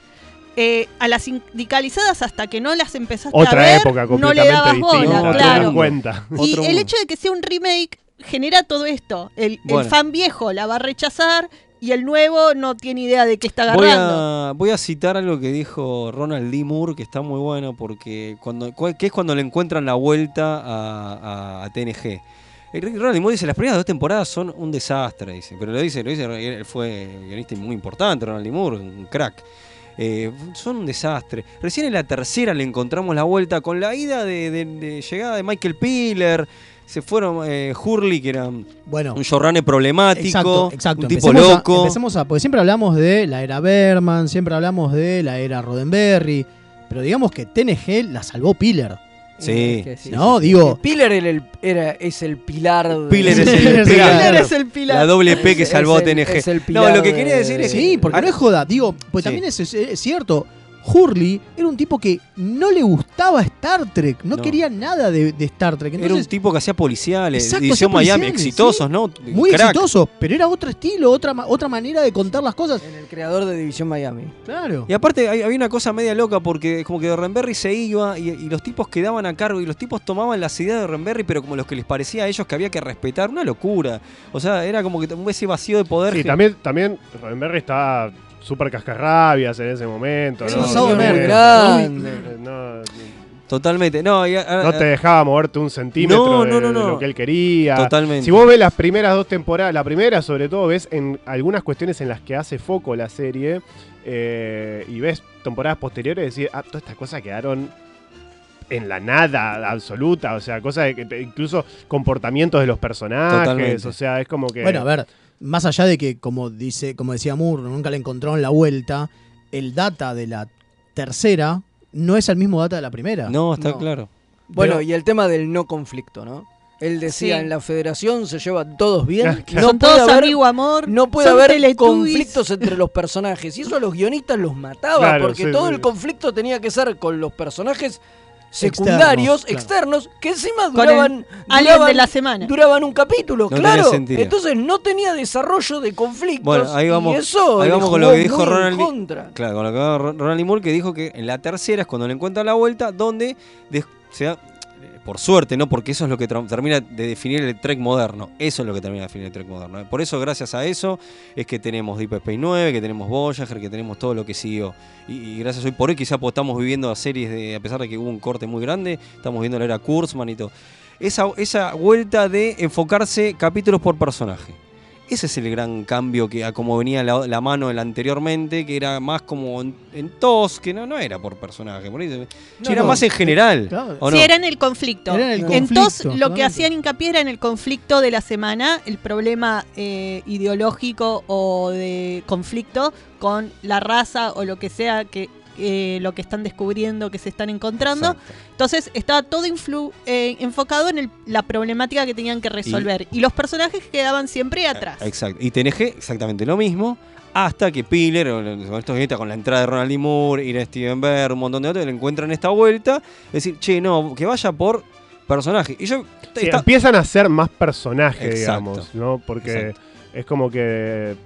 Eh, a las sindicalizadas hasta que no las empezaste a Otra ver, época no completamente le dabas distinta, bola, No, claro. cuenta. Y Otro el mundo. hecho de que sea un remake genera todo esto. El, fan viejo la va a rechazar y el nuevo no tiene idea de qué está Voy agarrando. a, voy a citar algo que dijo Ronald D. Moore, que está muy bueno, porque cuando, cu- que es cuando le encuentran la vuelta a, a- a TNG. Ronald D. Moore dice, las primeras dos temporadas son un desastre, dice. Pero lo dice, lo dice, él fue guionista muy importante, Ronald D. Moore, un crack. Eh, son un desastre. Recién en la tercera le encontramos la vuelta con la ida de, de- de llegada de Michael Piller. Se fueron eh, Hurley, que era un Bueno, showrunner problemático, exacto, exacto. un tipo Empecemos a- loco. empecemos a, porque siempre hablamos de la era Berman, siempre hablamos de la era Roddenberry, pero digamos que TNG la salvó Piller. Sí. Es que sí, No, sí, sí. digo- Piller era el, era- es el pilar. de- Piller es el pilar. Piller es el pilar. La doble P que Es- salvó es el- TNG. es el no, lo que quería decir es Sí, que. porque no es joda, digo, pues Sí. también es, es- es cierto. Hurley era un tipo que no le gustaba Star Trek, no, No. quería nada de, de Star Trek. Era un tipo que hacía policiales, Exacto, edición hacía Miami, policiales, exitosos, sí. ¿no? muy Crack. exitoso, pero era otro estilo, otra, otra manera de contar las cosas. En el creador de División Miami. Claro. Y aparte hay- había una cosa media loca porque como que Roddenberry se iba y, y los tipos quedaban a cargo y los tipos tomaban las ideas de Roddenberry pero como los que les parecía a ellos que había que respetar, una locura. O sea, era como que un ese vacío de poder. Sí, que- también, también Roddenberry estaba súper cascarrabias en ese momento. ¿no? un asado de No, merca. grande. no, Totalmente. No, y a- a- no te dejaba moverte un centímetro No, de, no, no, de no. lo que él quería. Totalmente. Si vos ves las primeras dos temporadas, la primera sobre todo ves en algunas cuestiones en las que hace foco la serie eh, y ves temporadas posteriores y decís, ah, todas estas cosas quedaron en la nada absoluta, o sea, cosas de que incluso comportamientos de los personajes, Totalmente. o sea, es como que Bueno, a ver, más allá de que, como dice, como decía Moore, nunca le encontraron la vuelta, el data de la tercera no es el mismo data de la primera. No, está No. claro. Bueno, Pero- y el tema del no conflicto, ¿no? Él decía, Sí. en la federación se llevan todos bien. No Son puede todos haber, amigo amor. no puede haber Teletubbies. conflictos entre los personajes. Y eso a los guionistas los mataba, Claro, porque sí, todo sí. el conflicto tenía que ser con los personajes secundarios, claro. externos, que encima duraban, duraban, de la semana. duraban un capítulo, No claro. Entonces no tenía desarrollo de conflictos. Bueno, ahí vamos, y eso ahí vamos con lo que dijo Ronald. contra. Claro, con lo que dijo Ron- Ronald. Moore, que dijo que en la tercera es cuando le encuentran la vuelta, donde des- se da- por suerte, ¿no? Porque eso es lo que termina de definir el Trek moderno. Eso es lo que termina de definir el Trek moderno. ¿eh? Por eso, gracias a eso, es que tenemos Deep Space 9, que tenemos Voyager, que tenemos todo lo que siguió. Y, y gracias hoy por hoy, quizá pues, estamos viviendo a series de, a pesar de que hubo un corte muy grande, estamos viendo la era Kurzman y todo. Esa, esa vuelta de enfocarse capítulos por personaje. Ese es el gran cambio que a como venía la, la mano el anteriormente, que era más como en, en tos, que no, no era por personaje, por ahí- No, era no, más en general. claro. ¿o Sí, no? era en el conflicto. Era en el Entonces, conflicto, lo que hacían hincapié era en el conflicto de la semana, el problema eh, ideológico o de conflicto con la raza o lo que sea que eh, lo que están descubriendo, que se están encontrando. Entonces, estaba todo influ- eh, enfocado en el- la problemática que tenían que resolver. Y, los personajes quedaban siempre atrás. Exacto. Y TNG, exactamente lo mismo. Hasta que Piller, estos con la entrada de Ronald D. Moore, ir a Steven Bear, un montón de otros, le encuentran esta vuelta. Es decir, che, no, que vaya por personaje. Y yo. Sí, está- empiezan a ser más personajes, digamos, ¿no? Porque Exacto. es como que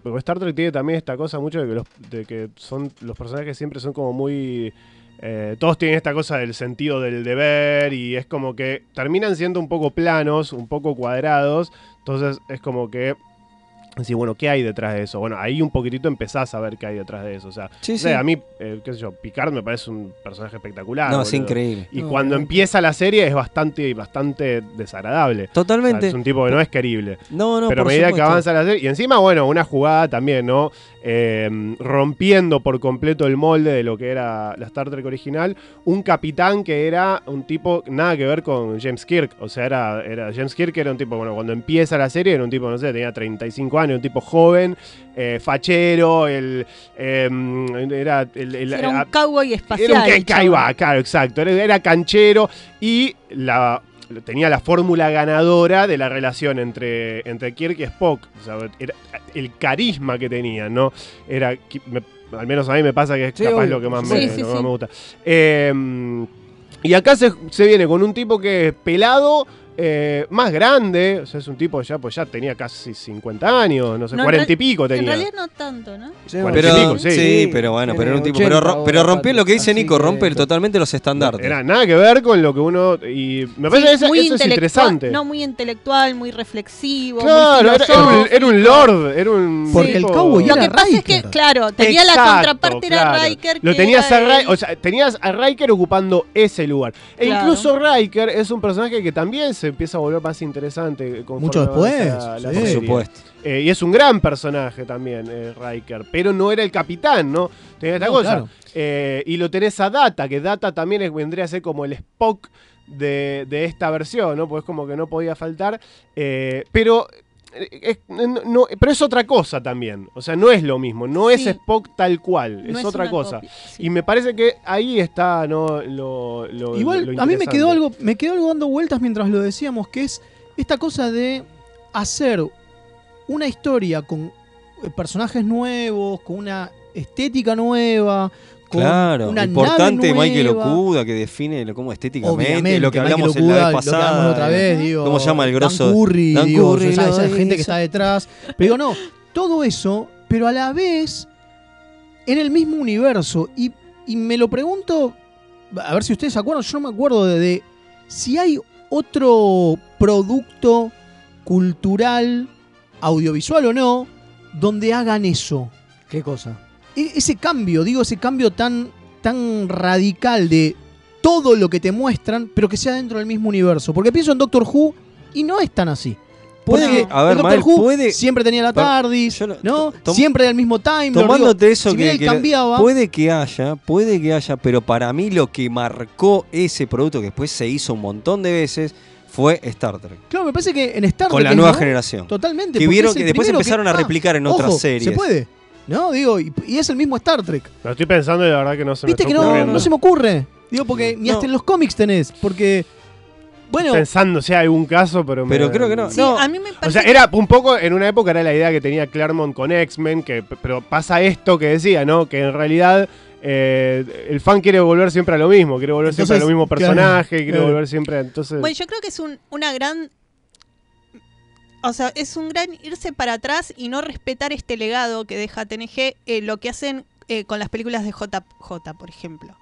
porque Star Trek tiene también esta cosa mucho de que los, son los personajes siempre son como muy eh, todos tienen esta cosa del sentido del deber y es como que terminan siendo un poco planos, un poco cuadrados, entonces es como que Sí, bueno, ¿qué hay detrás de eso? Bueno, ahí un poquitito empezás a ver qué hay detrás de eso. O sea, Sí, sí. a mí, eh, qué sé yo, Picard me parece un personaje espectacular. No, es increíble. Y No, cuando no. empieza la serie es bastante, bastante desagradable. Totalmente. O sea, es un tipo que no es querible. No, no, Pero a medida que avanza la serie. Y encima, bueno, una jugada también, ¿no? Eh, rompiendo por completo el molde de lo que era la Star Trek original. Un capitán que era un tipo nada que ver con James Kirk. O sea, era, era James Kirk era un tipo, bueno, cuando empieza la serie era un tipo, no sé, tenía 35 años, un tipo joven, eh, fachero, el, eh, era el, el- Era un cowboy espacial. era un chabón. claro, exacto. Era, era canchero y la, tenía la fórmula ganadora de la relación entre, entre Kirk y Spock. O sea, era el carisma que tenía, ¿no? Era. me- al menos a mí me pasa que es Sí, capaz obvio. lo que más, Sí, me, sí, lo que más sí. me gusta. Eh, y acá se, se viene con un tipo que es pelado. Eh, más grande, o sea, es un tipo ya, pues ya tenía casi 50 años, no sé, No, en 40 y pico En tenía. realidad no tanto, ¿no? Pero, 40 y pico, sí, sí. pero bueno, pero era un tipo. 80 Pero, ro- pero rompió lo que dice Nico, que- rompe totalmente los estandartes. Era nada que ver con lo que uno. Y me parece que eso, muy eso es interesante. No, muy intelectual, muy reflexivo. Claro, muy era, era un, era un lord, era un. Porque el cowboy Lo era que pasa es que, Riker. claro, tenía la contraparte, era. Riker. Lo tenías a, era Ri- el- o sea, tenías a Riker ocupando ese lugar. E Claro. incluso Riker es un personaje que también se empieza a volver más interesante. Mucho después, la sí. serie. Por supuesto. Eh, y es un gran personaje también, eh, Riker. Pero no era el capitán, ¿no? Tenía esta No, cosa. claro. Eh, y lo tenés a Data, que Data también es- vendría a ser como el Spock de, de esta versión, ¿no? Pues como que no podía faltar. Eh, pero. Eh, es, no- no- pero es otra cosa también. O sea, no es lo mismo. No es. Spock tal cual. No es, es otra cosa. copia, sí. Y me parece que ahí está ¿no? lo, lo- Igual, lo a mí me quedó algo, me quedó algo dando vueltas mientras lo decíamos, que es esta cosa de hacer una historia con eh, personajes nuevos, con una estética nueva, con Claro, una importante nave Michael nueva. Okuda que define lo- cómo estéticamente, Obviamente, lo que Michael hablamos en Okuda, la vez lo que pasada. hablamos la otra vez, digo, ¿Cómo se llama el Dan grosso? Curry, Dan digo, Curry, esa, gente que está detrás. Pero digo, no, todo eso, pero a la vez en el mismo universo. Y, y me lo pregunto, a ver si ustedes se acuerdan, yo no me acuerdo de, de si hay otro producto cultural, audiovisual o no, donde hagan eso. ¿Qué cosa? E- ese cambio, digo, ese cambio tan, tan radical de todo lo que te muestran, pero que sea dentro del mismo universo. Porque pienso en Doctor Who y no es tan así. Puede a ver, Doctor Who puede- siempre tenía la TARDIS, no- ¿no? tom- siempre era el mismo Time Tomándote digo, eso si que, que- cambiaba, puede que haya, puede que haya, pero para mí lo que marcó ese producto que después se hizo un montón de veces fue Star Trek. claro, me parece que en Star Con Trek la es, nueva ¿no? generación. Totalmente. Que vieron que después empezaron a ah, replicar en otras ojo, series. Se puede. No, digo, y, y es el mismo Star Trek. Lo estoy pensando y la verdad que no se Viste me que está no, ocurriendo. no se me ocurre. Digo, porque ni No. hasta en los cómics tenés. Porque, bueno, Pensando si hay algún caso, pero. Pero me- creo que no. Sí, a mí me O parece sea, era un poco, en una época era la idea que tenía Claremont con X-Men, que, pero pasa esto que decía, ¿no? Que en realidad eh, el fan quiere volver siempre a lo mismo, quiere volver siempre a lo mismo claro, personaje, quiere claro. volver siempre a... Entonces, Bueno, yo creo que es un, una gran. O sea, es un gran irse para atrás y no respetar este legado que deja TNG, eh, lo que hacen eh, con las películas de JJ, por ejemplo.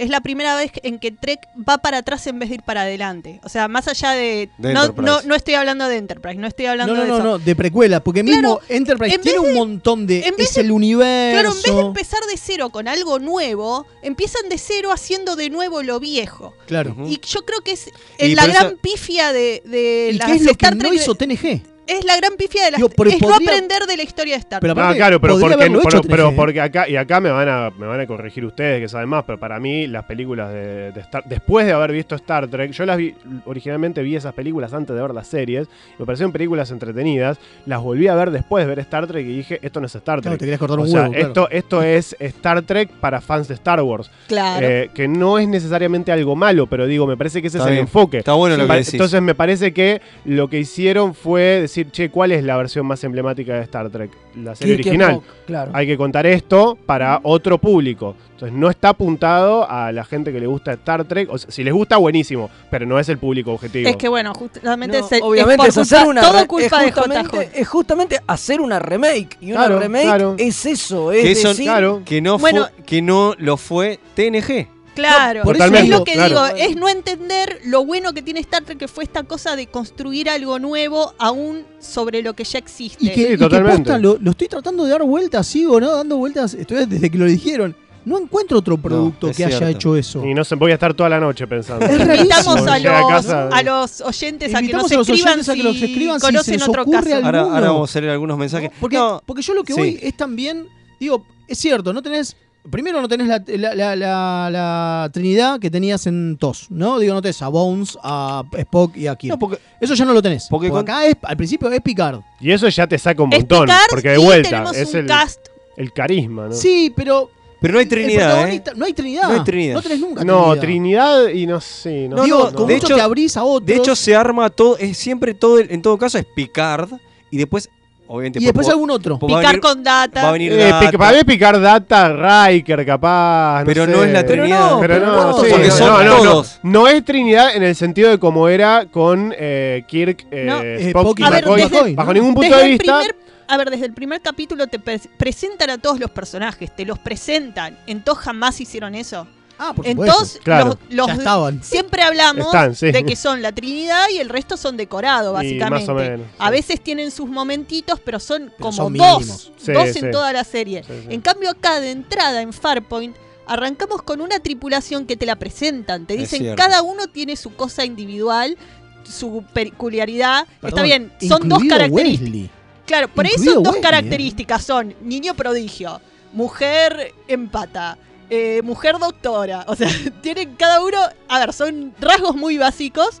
Es la primera vez en que Trek va para atrás en vez de ir para adelante. O sea, más allá de. De no, no, no estoy hablando de Enterprise, no estoy hablando No, no, de no, eso. no, de precuela, porque mismo Enterprise en tiene un montón de. en Es el universo. Claro, en vez de empezar de cero con algo nuevo, empiezan de cero haciendo de nuevo lo viejo. Claro. Y yo creo que es eh, la gran pifia de, de ¿Y las qué es lo que no hizo TNG? Es la gran pifia de las Digo, pero es no aprender de la historia de Star Trek. Ah, claro, pero, podría porque, haberlo pero, hecho pero 3G. porque acá, y acá me van, a, me van a corregir ustedes que saben más, pero para mí las películas de, de Star después de haber visto Star Trek, yo las vi, originalmente vi esas películas antes de ver las series, me parecieron películas entretenidas, las volví a ver después de ver Star Trek y dije, esto no es Star Trek. Claro, te querías cortar O sea, huevo, claro. Esto, esto es Star Trek para fans de Star Wars. Claro. Eh, que no es necesariamente algo malo, pero digo, me parece que ese Está es el bien. enfoque. Está bueno lo que Pa- decís. Entonces me parece que lo que hicieron fue decir, che, ¿cuál es la versión más emblemática de Star Trek? La serie original. Claro. Hay que contar esto para otro público. Entonces no está apuntado a la gente que le gusta Star Trek. O sea, si les gusta, buenísimo, pero no es el público objetivo. Es que bueno, justamente No, es, el- obviamente por es, hacer una todo culpa es de justamente, JJ. es justamente hacer una remake y una Claro, remake claro. es eso es que, eso- decir que no Bueno- que no lo fue TNG. Claro, por eso eso es lo que claro. digo, es no entender lo bueno que tiene Star Trek, que fue esta cosa de construir algo nuevo aún sobre lo que ya existe. Y que, y que posta, lo, lo estoy tratando de dar vueltas, sigo, ¿no? Dando vueltas, estoy desde que lo dijeron. No encuentro otro producto es que haya hecho eso. Y no sé, voy a estar toda la noche pensando. Invitamos a los, casa- a los oyentes a que nos a los escriban oyentes a que si escriban si se conocen les otro caso. Ahora, ahora vamos a leer algunos mensajes. Porque, No, porque yo lo que sí. voy es también, digo, es cierto, no tenés, primero no tenés la, la- la- la- la trinidad que tenías en TOS, ¿no? Digo, no tenés a Bones, a Spock y a Kirk. Eso ya no lo tenés. Porque, con- acá es, al principio es Picard. Y eso ya te saca un montón. Picard porque de vuelta es el, cast. el carisma, ¿no? Sí, pero... Pero no hay Trinidad, ¿eh? No hay Trinidad. No hay Trinidad. No tenés nunca No, Trinidad. Trinidad y no sé. No, Digo, no, con no. mucho te abrís a otros. De hecho, se arma todo, es siempre todo, el- en todo caso es Picard y después, obviamente. Y después po- algún otro. a Picar venir- con data. Va a venir Eh, Data. Para mí Picard Data, Riker capaz. Pero sé. no es la Pero Trinidad. no, Pero no, no, sí, porque no, son no, no, todos. No, es Trinidad en el sentido de como era con eh, Kirk, eh, No. Eh, Spock y ver, McCoy. desde- Bajo ningún punto desde de el vista. primer- a ver, desde el primer capítulo te pre- presentan a todos los personajes, te los presentan. En TOS jamás hicieron eso. Ah, por En supuesto. TOS Claro. los, los- Ya estaban. siempre hablamos Están, sí. de que son la Trinidad y el resto son decorado, Y básicamente. más o menos, A veces tienen sus momentitos, pero son como son dos. Sí, dos sí. en toda la serie. Sí, sí. En cambio, acá de entrada en Farpoint. Arrancamos con una tripulación que te la presentan. Te dicen, cada uno tiene su cosa individual, su peculiaridad. Está bien, son dos características. Wesley. Claro, por ahí son dos Wesley, ¿eh? características. Son niño prodigio, mujer empata, eh, mujer doctora. O sea, <laughs> tienen cada uno, a ver, son rasgos muy básicos,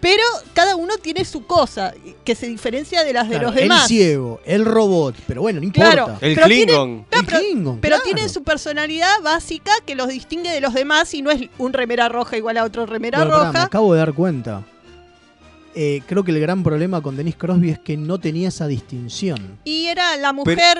pero cada uno tiene su cosa que se diferencia de las de Claro, los demás. El ciego, el robot, pero bueno, no importa. Claro, El pero Klingon. No, El pero, Klingon, pero claro. tienen su personalidad básica que los distingue de los demás y no es un remera roja igual a otro remera Bueno, pará, me roja. acabo de dar cuenta. Eh, creo que el gran problema con Denise Crosby es que no tenía esa distinción. Y era la mujer.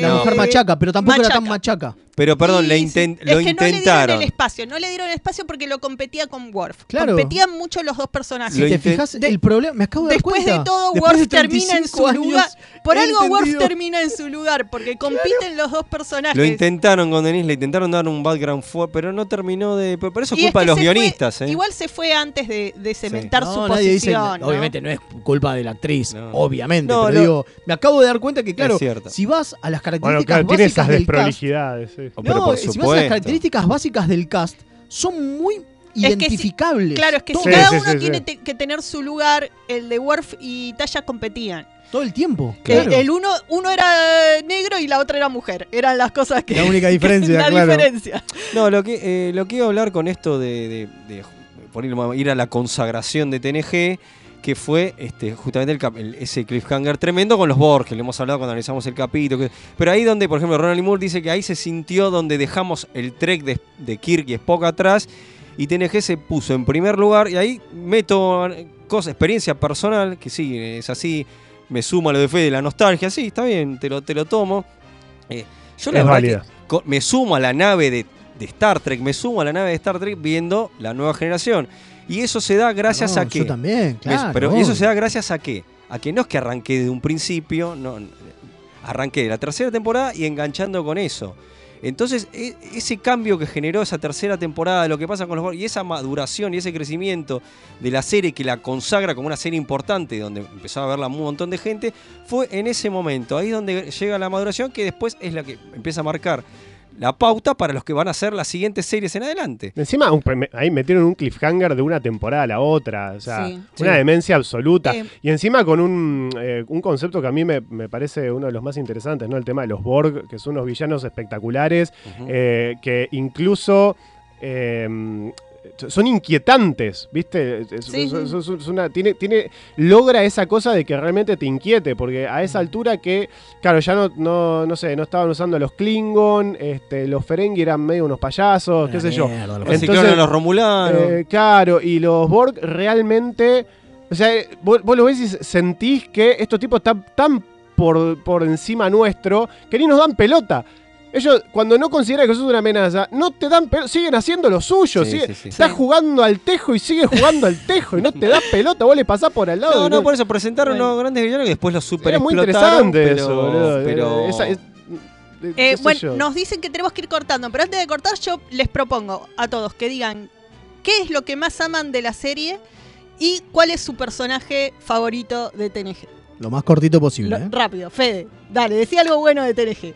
La eh, mujer machaca, pero tampoco era tan machaca. Pero perdón, Sí, le sí. inten- Es lo que no le intentaron. dieron el espacio, no le dieron el espacio porque lo competía con Worf. Claro. Competían mucho los dos personajes. Si te fijas, el problema, me acabo de dar Después de todo, Después Worf de termina en 35 su lugar. Por algo Worf entendido. termina en su lugar, porque compiten los dos personajes. Lo intentaron con Denise, le intentaron dar un background fuerte, pero no terminó de. Pero eso es culpa de los fue- guionistas, ¿eh? Igual se fue antes de, de cementar No, su nadie dice- posición. ¿no? Obviamente no es culpa de la actriz, No. obviamente. No, pero digo, me acabo de dar cuenta que, claro, si vas a las Bueno, características claro, tiene esas del cast, desprolijidades. Sí. Oh, pero no, por si vas a las características básicas del cast, son muy Es que sí, identificables. Claro, es que si cada uno sí, tiene sí. te- que tener su lugar, el de Worf y Taya competían. todo el tiempo. El- Claro. El, uno, uno era negro y la otra era mujer. Eran las cosas que. La única <laughs> diferencia, la claro. diferencia. No, lo que, eh, lo que iba a hablar con esto de, de- ir a la consagración de TNG, que fue este, justamente el, el- ese cliffhanger tremendo con los Borg, que lo hemos hablado cuando analizamos el capítulo. que- pero ahí donde, por ejemplo, Ronald. Moore dice que ahí se sintió donde dejamos el trek de, de Kirk y Spock atrás y TNG se puso en primer lugar y ahí meto cosa, experiencia personal, que sí, es así, me sumo a lo de fe de la nostalgia, sí, está bien, te lo, te lo tomo. Eh, yo la verdad que me sumo a la nave de, de Star Trek, me sumo a la nave de Star Trek viendo la nueva generación. Y eso se da gracias No, a que... Yo también, claro. pero obvio. eso se da gracias a qué? A que no es que arranqué de un principio, no, arranqué de la tercera temporada y enganchando con eso. Entonces, e- ese cambio que generó esa tercera temporada, lo que pasa con los y esa maduración y ese crecimiento de la serie que la consagra como una serie importante, donde empezó a verla un montón de gente, fue en ese momento, ahí donde llega la maduración, que después es la que empieza a marcar la pauta para los que van a hacer las siguientes series en adelante. Encima, un- me- ahí metieron un cliffhanger de una temporada a la otra. O sea, Sí. una Sí. demencia absoluta. Eh. y encima con un, eh, un concepto que a mí me, me parece uno de los más interesantes, ¿no? El tema de los Borg, que son unos villanos espectaculares, eh, que incluso. Son inquietantes, ¿viste? Es- Sí, es- sí. es- es una- tiene, tiene, logra esa cosa de que realmente te inquiete, porque a esa altura que, claro, ya no, no, no sé, no estaban usando a los Klingon, este, los Ferengi eran medio unos payasos, qué sé yo. mierda, los Reciclaron a los Romulanos. eh, claro, y los Borg realmente, o sea, eh, vos, vos lo ves y sentís que estos tipos están tan por, por encima nuestro que ni nos dan pelota. Ellos, cuando no consideran que sos una amenaza, no te dan pelota, siguen haciendo lo suyo. Sí, sigue- sí, sí. Estás jugando al tejo y sigue jugando al tejo y no te das pelota, vos le pasás por al lado. No, no, por eso presentaron los grandes villanos y después los super Era muy interesante pero, eso, boludo. pero- Esa- es- Eh, bueno, yo. nos dicen que tenemos que ir cortando, pero antes de cortar yo les propongo a todos que digan qué es lo que más aman de la serie y cuál es su personaje favorito de TNG. Lo más cortito posible. Lo- ¿eh? Rápido, Fede, dale, decía algo bueno de TNG.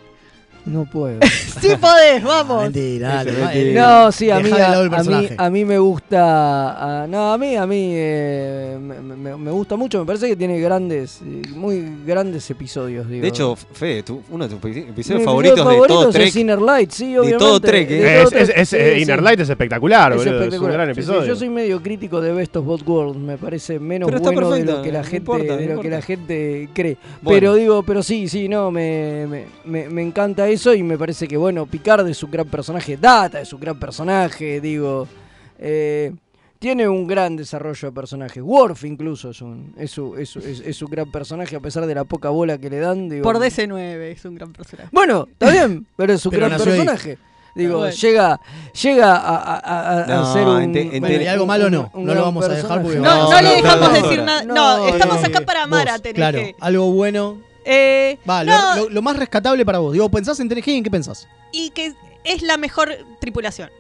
No puedo. <laughs> sí podés, vamos. Mentira, dale, eh, No, sí, a mí, a, mí, a mí me gusta. a- no, a mí, a mí eh, me, me- me gusta mucho. Me parece que tiene grandes, eh, muy grandes episodios. Digo. De hecho, Fede, tú- uno de tus Mi episodios episodio favoritos de todo es Trek. Inner Light, sí, de obviamente. todo Trek, ¿eh? de Es, todo es- Trek, es, sí, eh, sí. Inner Light es espectacular, Es boludo. Es un gran Sí, sí, episodio. yo soy medio crítico de Best of Both Worlds, me parece menos bueno de lo que la gente, importa, de lo que la gente cree. Bueno. Pero digo, pero sí, sí, no, me, me, me- me encanta eso y me parece que bueno, Picard es un gran personaje, Data es un gran personaje, digo, eh, tiene un gran desarrollo de personaje. Worf incluso es un, es, un- es, un- es- es un gran personaje a pesar de la poca bola que le dan. Digo, Por DC9 es un gran personaje. bueno, está bien, pero es un <laughs> Pero gran ahí. personaje. Digo, Bueno. llega, llega a, a- a- a No, ser un. ente- ente- Bueno, y algo malo no, un no lo vamos a dejar porque. No, No, no, le dejamos no, decir nada. no, No, estamos acá para amar vos, a TNG. Claro, algo bueno. Eh, Va, lo- no, lo, lo más rescatable para vos. Digo, ¿pensás en TNG y en qué pensás? y que es la mejor tripulación.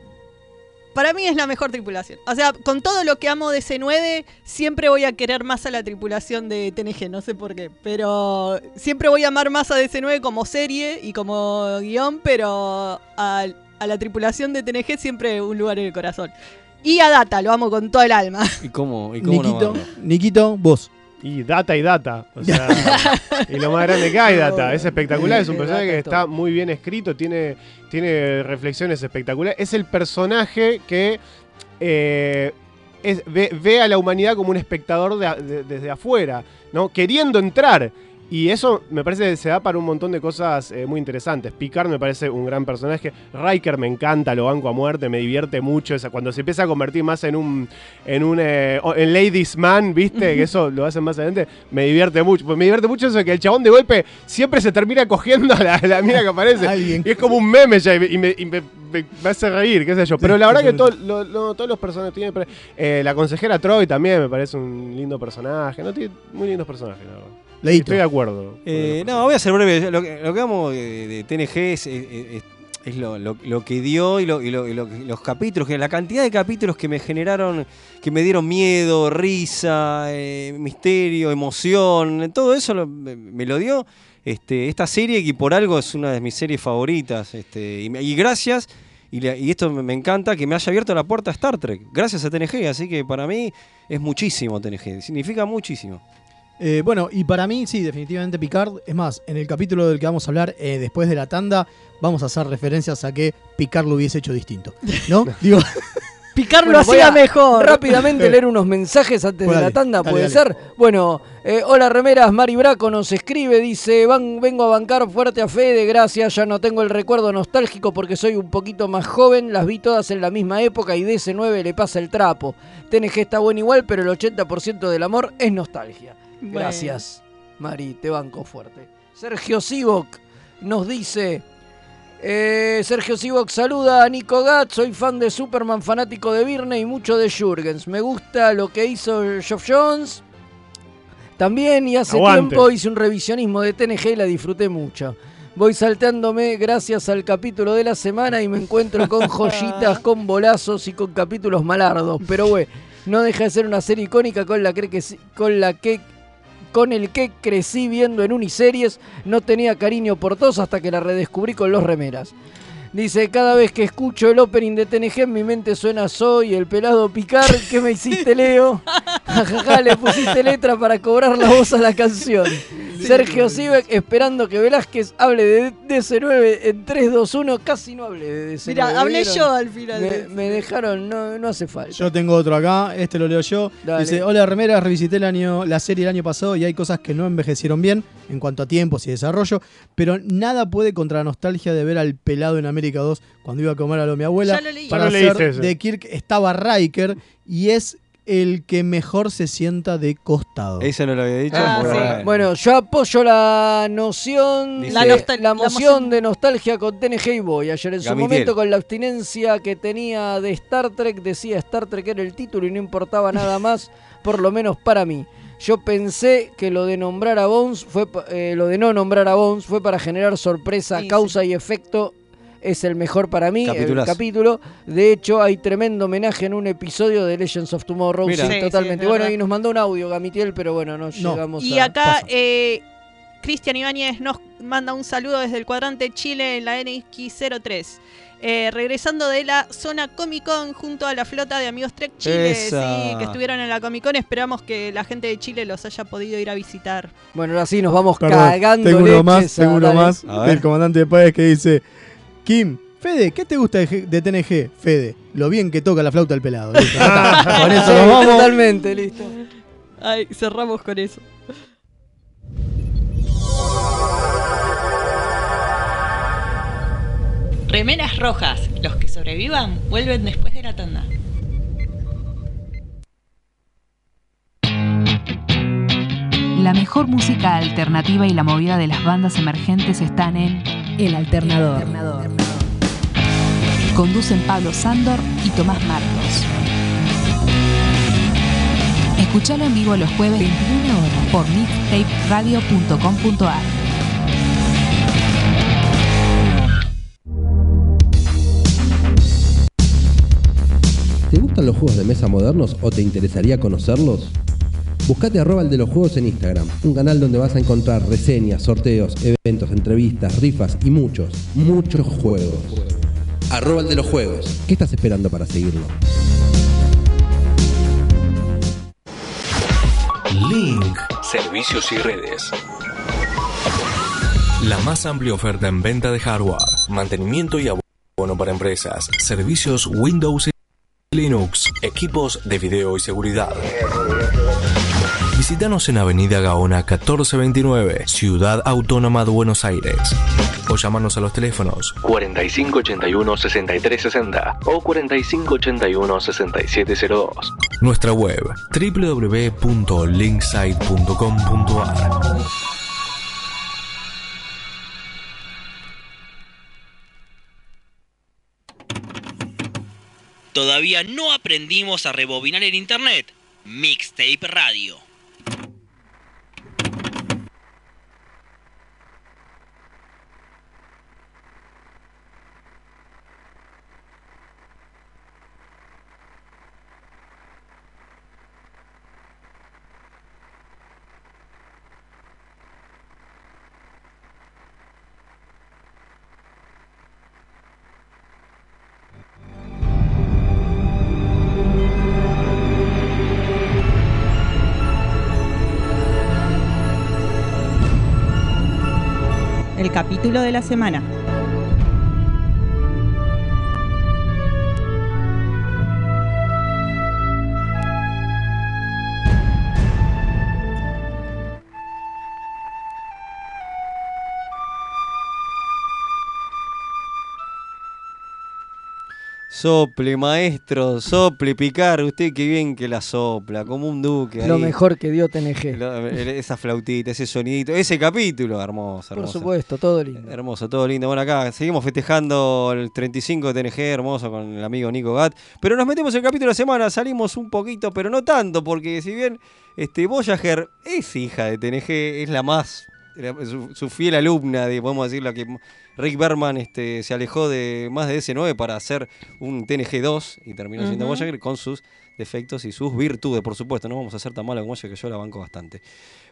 Para mí es la mejor tripulación. O sea, con todo lo que amo de C9, siempre voy a querer más a la tripulación de TNG, no sé por qué. Pero siempre voy a amar más a DC9 como serie y como guion, pero a, a la tripulación de TNG siempre un lugar en el corazón. Y a Data, lo amo con todo el alma. ¿Y cómo, y cómo no amarlo? Niquito, vos. Y data y data. O sea, <laughs> y lo más grande que hay, data. Es espectacular, es un personaje que es está muy bien escrito, tiene, tiene reflexiones espectaculares. Es el personaje que eh, es- ve, ve a la humanidad como un espectador de- desde afuera, ¿no? Queriendo entrar. Y eso me parece que se da para un montón de cosas eh, muy interesantes. Picard me parece un gran personaje. Riker me encanta, lo banco a muerte, me divierte mucho. Cuando se empieza a convertir más en un. en un. eh, en Ladies Man, ¿viste? que eso lo hacen más adelante. Me divierte mucho. Pues me divierte mucho eso de que el chabón de golpe siempre se termina cogiendo a la, la mina que aparece. <laughs> Alguien. Y es como un meme ya. Y me, y me- me- me- hace reír, qué sé yo. Pero la verdad que todo- lo- lo- todos los personajes tienen. eh, la consejera Troy también me parece un lindo personaje. No tiene muy lindos personajes, la verdad. Leíto. Estoy de acuerdo. Eh, no, voy a ser breve. Lo que, lo que amo de, de TNG es, es- es- es lo, lo- lo que dio y, lo- y lo- y lo- los capítulos, que la cantidad de capítulos que me generaron, que me dieron miedo, risa, eh, misterio, emoción, todo eso lo- me, me lo dio este, esta serie que por algo es una de mis series favoritas. Este, y, gracias, y, esto me, me encanta, que me haya abierto la puerta a Star Trek. Gracias a TNG, así que para mí es muchísimo TNG, significa muchísimo. Eh, bueno, y para mí, sí, definitivamente Picard. Es más, en el capítulo del que vamos a hablar eh, después de la tanda, vamos a hacer referencias a que Picard lo hubiese hecho distinto. ¿No? <laughs> Digo, <laughs> Picar Bueno, hacía mejor. Rápidamente leer unos mensajes antes de la tanda, dale, puede dale. ser. Bueno, eh, hola remeras, Mari Braco nos escribe, dice, Van, vengo a bancar fuerte a Fede, gracias, ya no tengo el recuerdo nostálgico porque soy un poquito más joven, las vi todas en la misma época y DC9 le pasa el trapo. TNG está bueno igual, pero el 80% del amor es nostalgia. Bueno. Gracias, Mari, te banco fuerte. Sergio Sivok nos dice... Eh, Sergio Sivok saluda a Nico Gat, soy fan de Superman, fanático de Birne y mucho de Jurgens. Me gusta lo que hizo Geoff Jones. También y hace Aguante. tiempo hice un revisionismo de TNG y la disfruté mucho. Voy salteándome gracias al capítulo de la semana y me encuentro con <laughs> joyitas, con bolazos y con capítulos malardos. Pero bueno, no deja de ser una serie icónica con la que, con la que con el que crecí viendo en uniseries. No tenía cariño por todos hasta que la redescubrí con los remeras. Dice, cada vez que escucho el opening de TNG en mi mente suena Soy, el pelado Picar, ¿qué me hiciste Leo? <laughs> Jajaja, le pusiste letra para cobrar la voz a la canción. Sergio Sivek esperando que Velázquez hable de DC9 en 3, 2, 1, casi no hable de DC9. Mira, hablé ¿vieron? yo al final. Me, de- me dejaron, no, no hace falta. Yo tengo otro acá, este lo leo yo. Dale. Dice, hola remeras, revisité el año, la serie el año pasado y hay cosas que no envejecieron bien en cuanto a tiempos y desarrollo, pero nada puede contra la nostalgia de ver al pelado en América 2 cuando iba a comer a lo de mi abuela. Ya lo leí. Para Ya lo hacer de Kirk estaba Riker y es el que mejor se sienta de costado. Eso no lo había dicho. Ah, sí. bueno. Bueno, yo apoyo la noción, Dice- la, La nostal- la la moción moción- de nostalgia con TNG y Voyager. En su Gamitiel. momento, con la abstinencia que tenía de Star Trek, decía Star Trek era el título y no importaba nada <laughs> más, por lo menos para mí. Yo pensé que lo de nombrar a Bones fue eh, lo de no nombrar a Bones fue para generar sorpresa, Sí, causa y efecto. Es el mejor para mí, el capítulo. De hecho, hay tremendo homenaje en un episodio de Legends of Tomorrow. Mira. sí, Sí, sí, totalmente. es bueno, verdad. y nos mandó un audio, Gamitiel, pero bueno, no, No. llegamos Y a... acá eh, Cristian Ibáñez nos manda un saludo desde el cuadrante Chile en la NX03. Eh, regresando de la zona Comic Con junto a la flota de amigos Trek Chile, Esa. sí, que estuvieron en la Comic Con, esperamos que la gente de Chile los haya podido ir a visitar. Bueno, ahora sí, nos vamos Perdón, cagando tengo uno leches más, a- tengo uno dale. más A ver. del comandante de Páez que dice, Kim, Fede, ¿qué te gusta de, G- de TNG? Fede, lo bien que toca la flauta el pelado. Listo. <laughs> Con eso nos vamos. Totalmente, listo. Ay, cerramos con eso. Remeras rojas. Los que sobrevivan vuelven después de la tanda. La mejor música alternativa y la movida de las bandas emergentes están en El Alternador. Conducen Pablo Sándor y Tomás Marcos. Escuchalo en vivo los jueves 21 horas por mixtaperadio.com.ar. ¿Te gustan los juegos de mesa modernos o te interesaría conocerlos? Buscate arroba el de los juegos en Instagram, un canal donde vas a encontrar reseñas, sorteos, eventos, entrevistas, rifas y muchos, muchos juegos. Arroba el de los juegos. ¿Qué estás esperando para seguirlo? Link. Servicios y redes. La más amplia oferta en venta de hardware, mantenimiento y abono para empresas, servicios Windows y Linux, equipos de video y seguridad. Visítanos en Avenida Gaona 1429, Ciudad Autónoma de Buenos Aires. O llámanos a los teléfonos 4581-6360 o 4581-6702. Nuestra web www.linksite.com.ar Todavía no aprendimos a rebobinar el internet. Mixtape Radio. El capítulo de la semana. Sople, maestro, sople, picar. Usted qué bien que la sopla, como un duque. Lo ahí. mejor que dio TNG. Esa flautita, ese sonidito, ese capítulo, hermoso, Por hermoso. supuesto, todo lindo. Hermoso, todo lindo. Bueno, acá seguimos festejando el 35 de TNG, hermoso, con el amigo Nico Gat. Pero nos metemos en el capítulo de la semana, salimos un poquito, pero no tanto, porque si bien este, Voyager es hija de TNG, es la más era su, su fiel alumna, de, podemos decir, la que Rick Berman este, se alejó de más de S9 para hacer un TNG2 y terminó siendo. Voyager con sus defectos y sus virtudes, por supuesto. No vamos a ser tan malos como ella, que yo la banco bastante.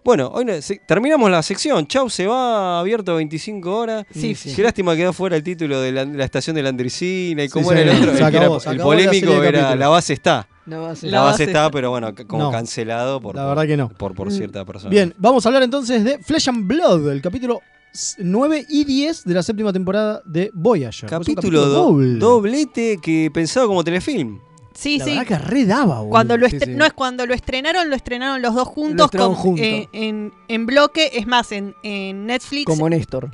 Bueno, hoy no- se- terminamos la sección. Chau, se va abierto 25 horas. Sí, Qué sí. lástima quedó fuera el título de la, la estación de la Andricina y cómo sí, era el otro. acabó, era- el polémico era. La base está. La base- La base está, pero bueno, como No. cancelado por, La verdad que no. por, por cierta persona. Bien, vamos a hablar entonces de Flesh and Blood, el capítulo s- 9 y 10 de la séptima temporada de Voyager. Capítulo, do- doble. doblete que pensado como telefilm. Sí, La sí. verdad que redaba, boludo. Cuando lo Sí. No es cuando lo estrenaron, lo estrenaron los dos juntos, con- eh, en, en bloque. Es más, en, en Netflix. Como Néstor.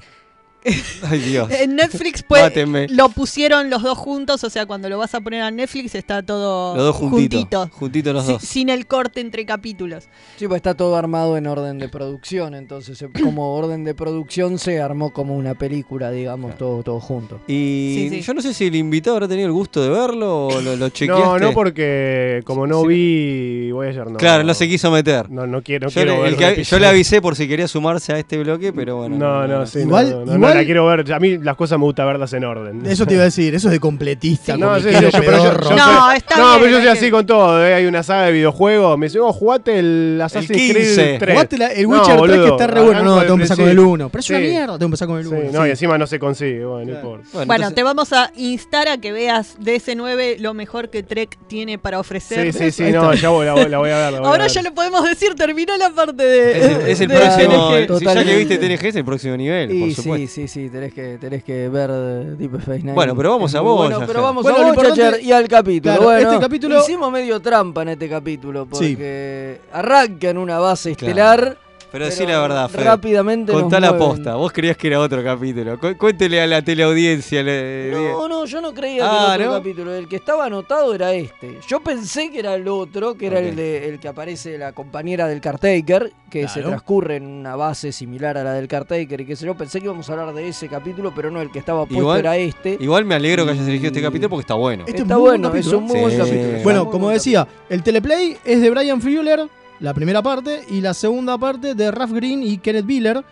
<laughs> Ay, Dios. En Netflix pues, lo pusieron los dos juntos, o sea, cuando lo vas a poner a Netflix está todo Los dos juntitos. juntito, Juntitos los dos. sin el corte entre capítulos. Sí, pues está todo armado en orden de producción, entonces se- como <clears throat> orden de producción se armó como una película, digamos, todo, todo junto. Y Sí, sí. yo no sé si el invitado habrá tenido el gusto de verlo o lo, lo <clears throat> chequeaste. No, no porque como no vi Voyager no. Claro, no se quiso meter. No, no quiero, no yo, quiero le, ver el un que- yo le avisé por si quería sumarse a este bloque, pero bueno. No, no, sí, Igual- no, no, no, igual- la quiero ver. A mí las cosas me gusta verlas en orden. Eso te iba a decir, eso es de completista. No, sí, sí, comiquero yo, pero yo, No, soy, está no, bien, pero yo soy hay así con todo. eh, Hay una saga de videojuegos. Me dice, oh, jugate el Assassin's 15. Creed 3. Jugaste la- el No, Witcher 3 que está re bueno. arranco No, tengo que empezar con el principio. 1. Pero es una mierda, tengo que empezar con el Sí, 1. no, y encima no se consigue. Bueno, no importa. Bueno, Bueno, entonces- te vamos a instar a que veas DS9 lo mejor que Trek tiene para ofrecer. Sí, sí, sí, no, ya voy, la, voy, la voy a ver. la voy a Ahora ver. ya le podemos decir, terminó la parte de. Es el, el próximo. Ya que viste TNG, es el próximo nivel, por supuesto. Sí, sí, sí, tenés que, tenés que ver eh, Deep Space Nine. Bueno, pero vamos a muy bueno, pero vamos Bueno, a Voyager importante- y al capítulo. Claro, bueno, este capítulo- hicimos medio trampa en este capítulo Sí. porque arranca en una base Claro. estelar. Pero decí la verdad, Fede. Rápidamente Contá la posta. Vos creías que era otro capítulo. Cu- Cuéntele a la teleaudiencia. le- No, no, yo no creía Ah, que era otro ¿no? capítulo. El que estaba anotado era este. Yo pensé que era el otro, que era el, de, el que aparece la compañera del Cartaker, que se transcurre en una base similar a la del Cartaker y qué sé yo. Pensé que íbamos a hablar de ese capítulo, pero no, el que estaba puesto Igual- era este. Igual me alegro que hayas elegido este capítulo porque está bueno. Este es Está muy buen bueno, es un muy ¿eh? buen Sí. capítulo. Bueno, muy como buen decía, el teleplay es de Brian Fuller, la primera parte, y la segunda parte de Ralph Green y Kenneth Biller.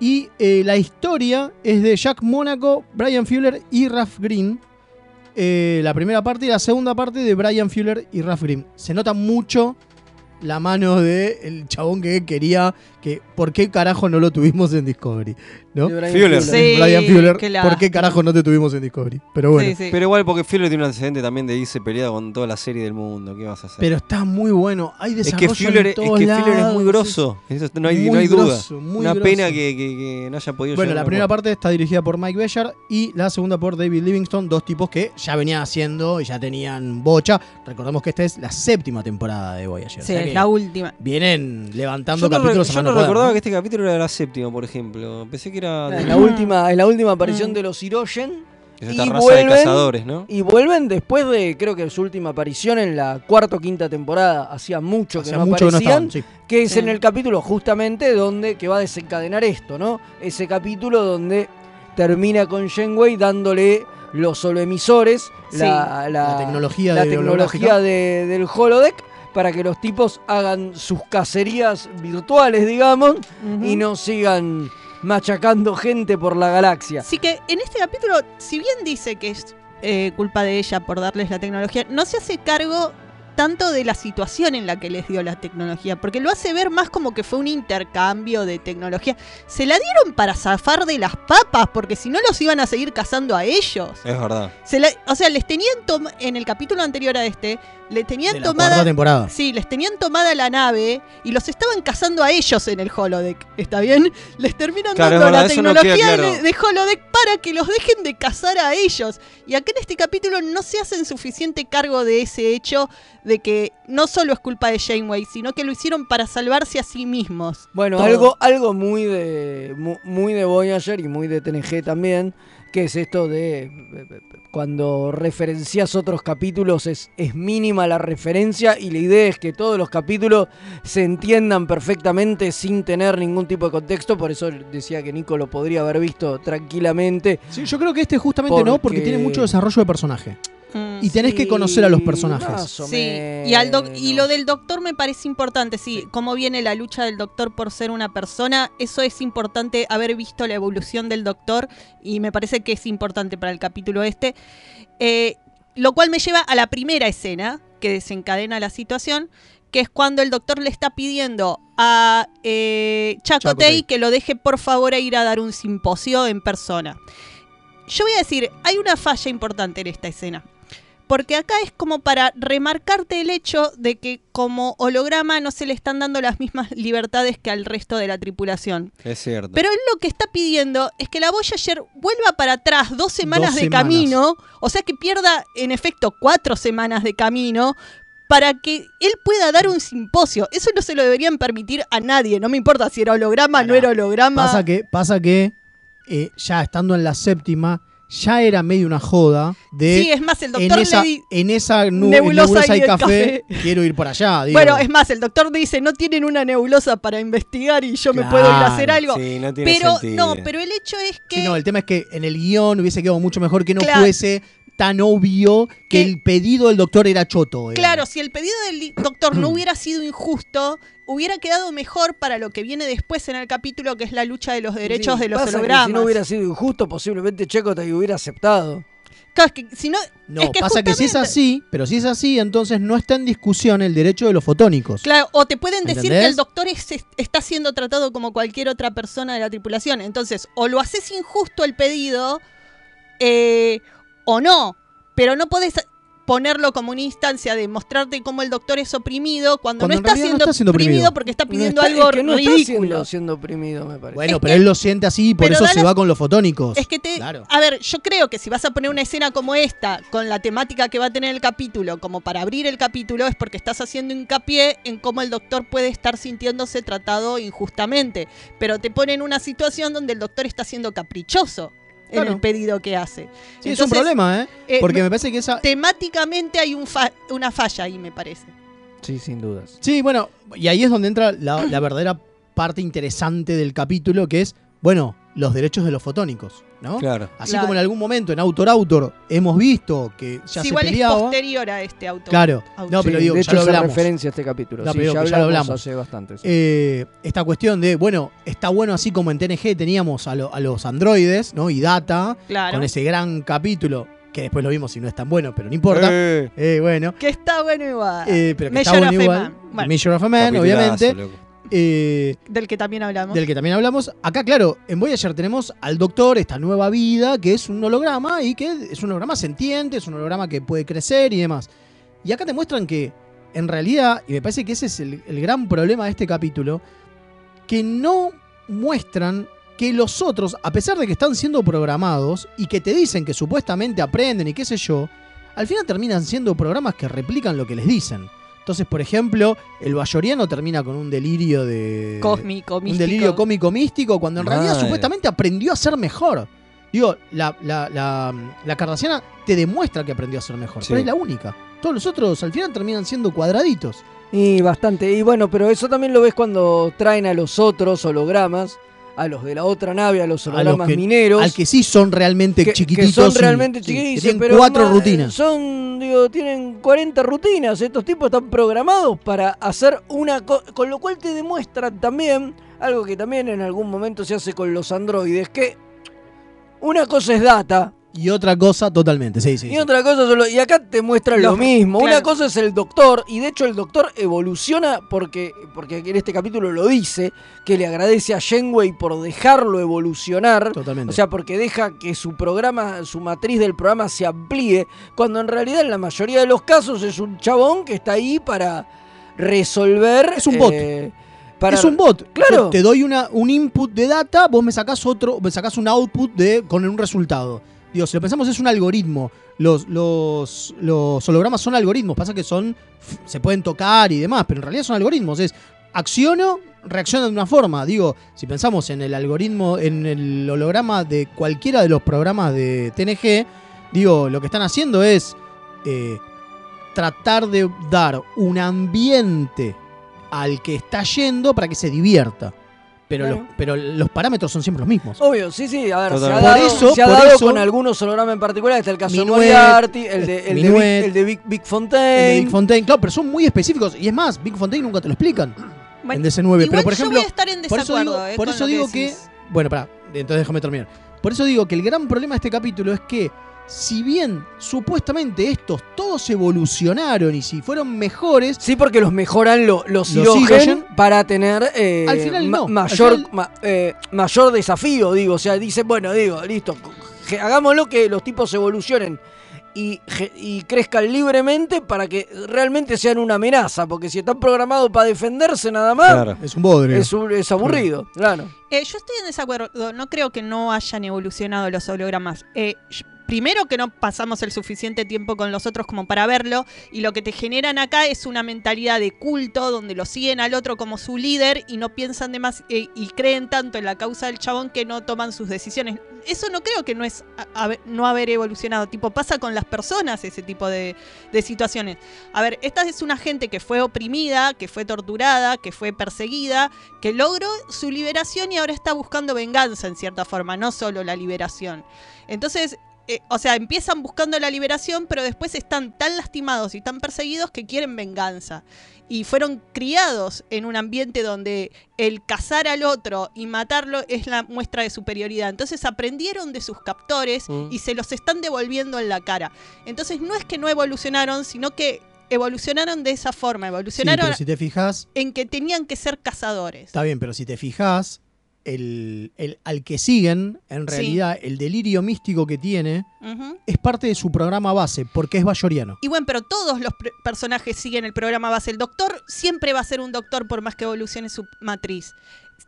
Y eh, la historia es de Jack Monaco, Brian Fuller y Ralph Green. Eh, la primera parte y la segunda parte de Brian Fuller y Ralph Green. Se nota mucho la mano del el chabón que quería que. ¿Por qué carajo no lo tuvimos en Discovery? ¿No? Brian Fuller. Sí, Brian Fuller, qué ¿por qué carajo no te tuvimos en Discovery? Pero bueno. Sí, sí. Pero igual porque Fuller tiene un antecedente también de irse peleado con toda la serie del mundo. ¿Qué vas a hacer? Pero está muy bueno. Hay es desarrollo que Fuller, en es, todos que Fuller es muy grosso. Eso no hay, Muy no hay duda. grosso, muy Una grosso. pena que, que- que no haya podido Bueno, la primera parte está dirigida por Mike Beller y la segunda por David Livingston, dos tipos que ya venían haciendo y ya tenían bocha. Recordemos que esta es la séptima temporada de Voyager. o Sí, sea es la última. Vienen levantando Yo no, re- capítulos a yo no recordaba ¿no? que este capítulo era la séptima, por ejemplo. Pensé que era. de- En la última, en la última aparición de los Hirogen. Es esta y raza vuelven- de cazadores, ¿no? Y vuelven después de, creo que su última aparición en la cuarta o quinta temporada. Hacía mucho que Hacía no mucho que no aparecían. estaban, sí. que es Sí. en el capítulo justamente donde que va a desencadenar esto, ¿no? Ese capítulo donde termina con Shenwei dándole los soloemisores, Sí. la, La tecnología la de tecnología holográfica. de- del holodeck para que los tipos hagan sus cacerías virtuales, digamos, y no sigan machacando gente por la galaxia. Así que en este capítulo, si bien dice que es eh, culpa de ella por darles la tecnología, no se hace cargo tanto de la situación en la que les dio la tecnología, porque lo hace ver más como que fue un intercambio de tecnología. Se la dieron para zafar de las papas, porque si no los iban a seguir cazando a ellos. Es verdad. Se la- o sea, les tenían en el capítulo anterior a este, le tenían De la tomada. temporada. Sí, les tenían tomada la nave y los estaban cazando a ellos en el holodeck. ¿Está bien? Les terminan Claro, dando verdad, la no tecnología claro. de, de holodeck para que los dejen de cazar a ellos. Y acá en este capítulo no se hacen suficiente cargo de ese hecho de que no solo es culpa de Janeway, sino que lo hicieron para salvarse a sí mismos. Bueno, Todo. algo, algo muy de mu- muy de Voyager y muy de TNG también, que es esto de eh, cuando referencias otros capítulos es, es mínima la referencia y la idea es que todos los capítulos se entiendan perfectamente sin tener ningún tipo de contexto, por eso decía que Nico lo podría haber visto tranquilamente. Sí, yo creo que este justamente no, Porque- tiene mucho desarrollo de personaje. Mm, y tenés que conocer a los personajes. Sí, y, al doc- y lo del doctor me parece importante, sí, cómo viene la lucha del doctor por ser una persona, eso es importante haber visto la evolución del doctor y me parece que es importante para el capítulo este. Eh, lo cual me lleva a la primera escena que desencadena la situación, que es cuando el doctor le está pidiendo a eh, Chakotay Chakotay. que lo deje por favor a ir a dar un simposio en persona. Yo voy a decir, hay una falla importante en esta escena. Porque acá es como para remarcarte el hecho de que como holograma no se le están dando las mismas libertades que al resto de la tripulación. Es cierto. Pero él lo que está pidiendo es que la Voyager vuelva para atrás dos semanas de semanas. camino, o sea que pierda en efecto cuatro semanas de camino para que él pueda dar un simposio. Eso no se lo deberían permitir a nadie, no me importa si era holograma, no era holograma. Pasa que, pasa que eh, ya estando en la séptima, ya era medio una joda de. Sí, es más, el en doctor esa, le di- en esa nu- nebulosa nebulosa, y café, café. quiero ir por allá. <laughs> digo. Bueno, es más, el doctor dice, no tienen una nebulosa para investigar y yo me puedo ir a hacer algo. sí, no tiene pero sentido. no, pero el hecho es que Sí, no, el tema es que en el guion hubiese quedado mucho mejor que no Claro. fuese tan obvio que el pedido del doctor era choto. eh. Claro, si el pedido del doctor no hubiera sido injusto, hubiera quedado mejor para lo que viene después en el capítulo, que es la lucha de los derechos Sí, de los hologramas. Si no hubiera sido injusto, posiblemente Chakotay hubiera aceptado. Claro, es que si no, No, es que pasa que si es así, pero si es así, entonces no está en discusión el derecho de los fotónicos. Claro, o te pueden decir que el doctor es- es- está siendo tratado como cualquier otra persona de la tripulación. Entonces, o lo haces injusto el pedido, eh, o no. Pero no podés ponerlo como una instancia de mostrarte cómo el doctor es oprimido cuando, Cuando no está no siendo, está siendo oprimido, oprimido. porque está No pidiendo está- algo es que no está ridículo. siendo, siendo oprimido, me parece. Bueno, pero él lo siente así y por eso se la- va con los fotónicos. Es que te. Claro. A ver, yo creo que si vas a poner una escena como esta, con la temática que va a tener el capítulo, como para abrir el capítulo, es porque estás haciendo hincapié en cómo el doctor puede estar sintiéndose tratado injustamente. Pero te pone en una situación donde el doctor está siendo caprichoso en el pedido que hace. Sí, es un problema, ¿eh? eh, Porque me- me parece que esa. Temáticamente hay un fa- una falla ahí, me parece. Sí, sin dudas. Sí, bueno, y ahí es donde entra la, la verdadera parte interesante del capítulo, que es, bueno, los derechos de los fotónicos, ¿no? Claro. Así Claro. como en algún momento en Autor Autor hemos visto que ya Sí, se igual peleaba. es posterior a este auto. Claro. No, pero Sí, digo, de ya hecho, lo hablamos. referencia a este capítulo. No, Sí, pero ya digo que ya lo hablamos hablamos. hace bastante. sí. Eh, esta cuestión de, bueno, está bueno así como en TNG teníamos a, lo- a los androides, ¿no? Y Data, Claro. con ese gran capítulo, que después lo vimos y no es tan bueno, pero no importa. Eh. Eh, bueno. Que está bueno igual. Eh, pero que Measure está bueno of a igual. Man. Bueno, Measure of a Man, obviamente. loco. Eh, del que también hablamos. del que también hablamos. Acá, claro, en Voyager tenemos al Doctor, esta nueva vida, que es un holograma y que es un holograma sentiente, es un holograma que puede crecer y demás. Y acá te muestran que, en realidad, y me parece que ese es el, el gran problema de este capítulo, que no muestran que los otros, a pesar de que están siendo programados y que te dicen que supuestamente aprenden y qué sé yo, al final terminan siendo programas que replican lo que les dicen. Entonces, por ejemplo, el bayoriano termina con un delirio de. Cósmico, Un místico. delirio cómico místico, cuando en realidad supuestamente aprendió a ser mejor. Digo, la, la, la, la Cardassiana te demuestra que aprendió a ser mejor, Sí. pero es la única. Todos los otros al final terminan siendo cuadraditos. Y bastante. Y bueno, pero eso también lo ves cuando traen a los otros hologramas, a los de la otra nave, a los A los hologramas que- mineros. Al que sí son realmente que, que chiquititos. son realmente sí, que tienen pero cuatro rutinas. Son, digo, tienen 40 rutinas. Estos tipos están programados para hacer una cosa. Con lo cual te demuestran también algo que también en algún momento se hace con los androides: que una cosa es data. Y otra cosa totalmente, sí, sí. Y sí. otra cosa solo, y acá te muestran lo Los- mismo. claro. Una cosa es el doctor, y de hecho el doctor evoluciona porque, porque en este capítulo lo dice, que le agradece a Shenway por dejarlo evolucionar. Totalmente. O sea, porque deja que su programa, su matriz del programa se amplíe, cuando en realidad en la mayoría de los casos es un chabón que está ahí para resolver. Es un bot. eh, para- es un bot. Claro. Yo te doy una, un input de data, vos me sacás otro, me sacás un output de, con un resultado. Digo, si lo pensamos es un algoritmo. Los, los, los hologramas son algoritmos. Pasa que son. se pueden tocar y demás, pero en realidad son algoritmos. Es acciono, reacciona de una forma. Digo, si pensamos en el algoritmo, en el holograma de cualquiera de los programas de TNG, digo, lo que están haciendo es eh, tratar de dar un ambiente al que está yendo para que se divierta. Pero, los, pero los parámetros son siempre los mismos. Obvio, sí, sí, a ver, se ha Totalmente. dado, Por eso- se ha por dado eso- con algunos hologramas en particular, está el caso de Minuet, Moriarty, el de, el de, Big, el de Big, Big El Fontaine. de Big Fontaine, claro, pero son muy específicos. Y es más, Big Fontaine nunca te lo explican en DC9. igual pero por yo ejemplo, voy a estar en por eso desacuerdo, digo, eh, por eso que digo que, decís. Bueno, pará, entonces déjame terminar. Por eso digo que el gran problema de este capítulo es que, si bien supuestamente estos todos evolucionaron y si fueron mejores. Sí, porque los mejoran lo- los, Los Hirogen. para tener eh, Al final ma- no, al mayor, final- ma- eh, mayor desafío, digo. O sea, dice, bueno, digo, listo, que hagámoslo que los tipos evolucionen y, y crezcan libremente para que realmente sean una amenaza. Porque si están programados para defenderse nada más, Claro. Es un bodrio. es, un- es aburrido, claro. Eh, yo estoy en desacuerdo. No creo que no hayan evolucionado los hologramas. Eh, primero que no pasamos el suficiente tiempo con los otros como para verlo. Y lo que te generan acá es una mentalidad de culto donde lo siguen al otro como su líder y no piensan de más eh, y creen tanto en la causa del chabón que no toman sus decisiones. Eso no creo que no es no haber evolucionado. Tipo, pasa con las personas ese tipo de, de situaciones. A ver, esta es una gente que fue oprimida, que fue torturada, que fue perseguida, que logró su liberación y ahora está buscando venganza en cierta forma, no solo la liberación. Entonces, eh, o sea, empiezan buscando la liberación, pero después están tan lastimados y tan perseguidos que quieren venganza. Y fueron criados en un ambiente donde el cazar al otro y matarlo es la muestra de superioridad. Entonces aprendieron de sus captores Mm. y se los están devolviendo en la cara. Entonces no es que no evolucionaron, sino que evolucionaron de esa forma. Sí, Evolucionaron pero si te fijas, en que tenían que ser cazadores. está bien, pero si te fijas, el, el- al que siguen, en Sí. realidad, el delirio místico que tiene es parte de su programa base, porque es bayoriano. Y bueno, pero todos los personajes siguen el programa base. El doctor siempre va a ser un doctor por más que evolucione su matriz.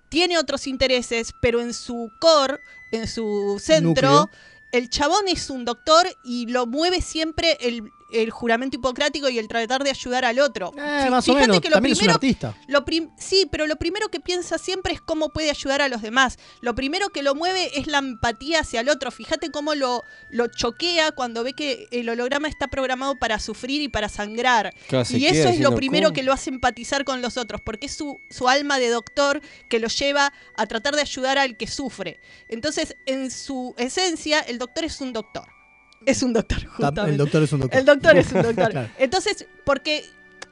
Tiene otros intereses, pero en su core, en su centro, Núcleo. el chabón es un doctor y lo mueve siempre el, el juramento hipocrático y el tratar de ayudar al otro. Eh, más o fíjate menos, que lo también es un primero- artista. lo prim- sí, pero lo primero que piensa siempre es cómo puede ayudar a los demás. Lo primero que lo mueve es la empatía hacia el otro. Fíjate cómo lo, lo choquea cuando ve que el holograma está programado para sufrir y para sangrar. Y queda eso es lo primero ¿cómo? que lo hace empatizar con los otros, porque es su, su alma de doctor que lo lleva a tratar de ayudar al que sufre. Entonces, en su esencia, el doctor es un doctor. Es un doctor, Ta- justamente. El doctor es un doctor. El doctor es un <laughs> doctor. Claro. Entonces, porque,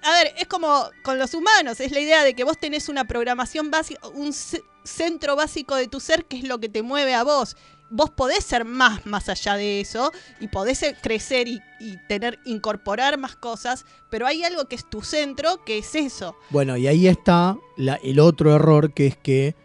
a ver, es como con los humanos, es la idea de que vos tenés una programación básica, un ce- centro básico de tu ser que es lo que te mueve a vos. Vos podés ser más más allá de eso y podés eh, crecer y, y tener, incorporar más cosas, pero hay algo que es tu centro, que es eso. Bueno, y ahí está la- el otro error, que es que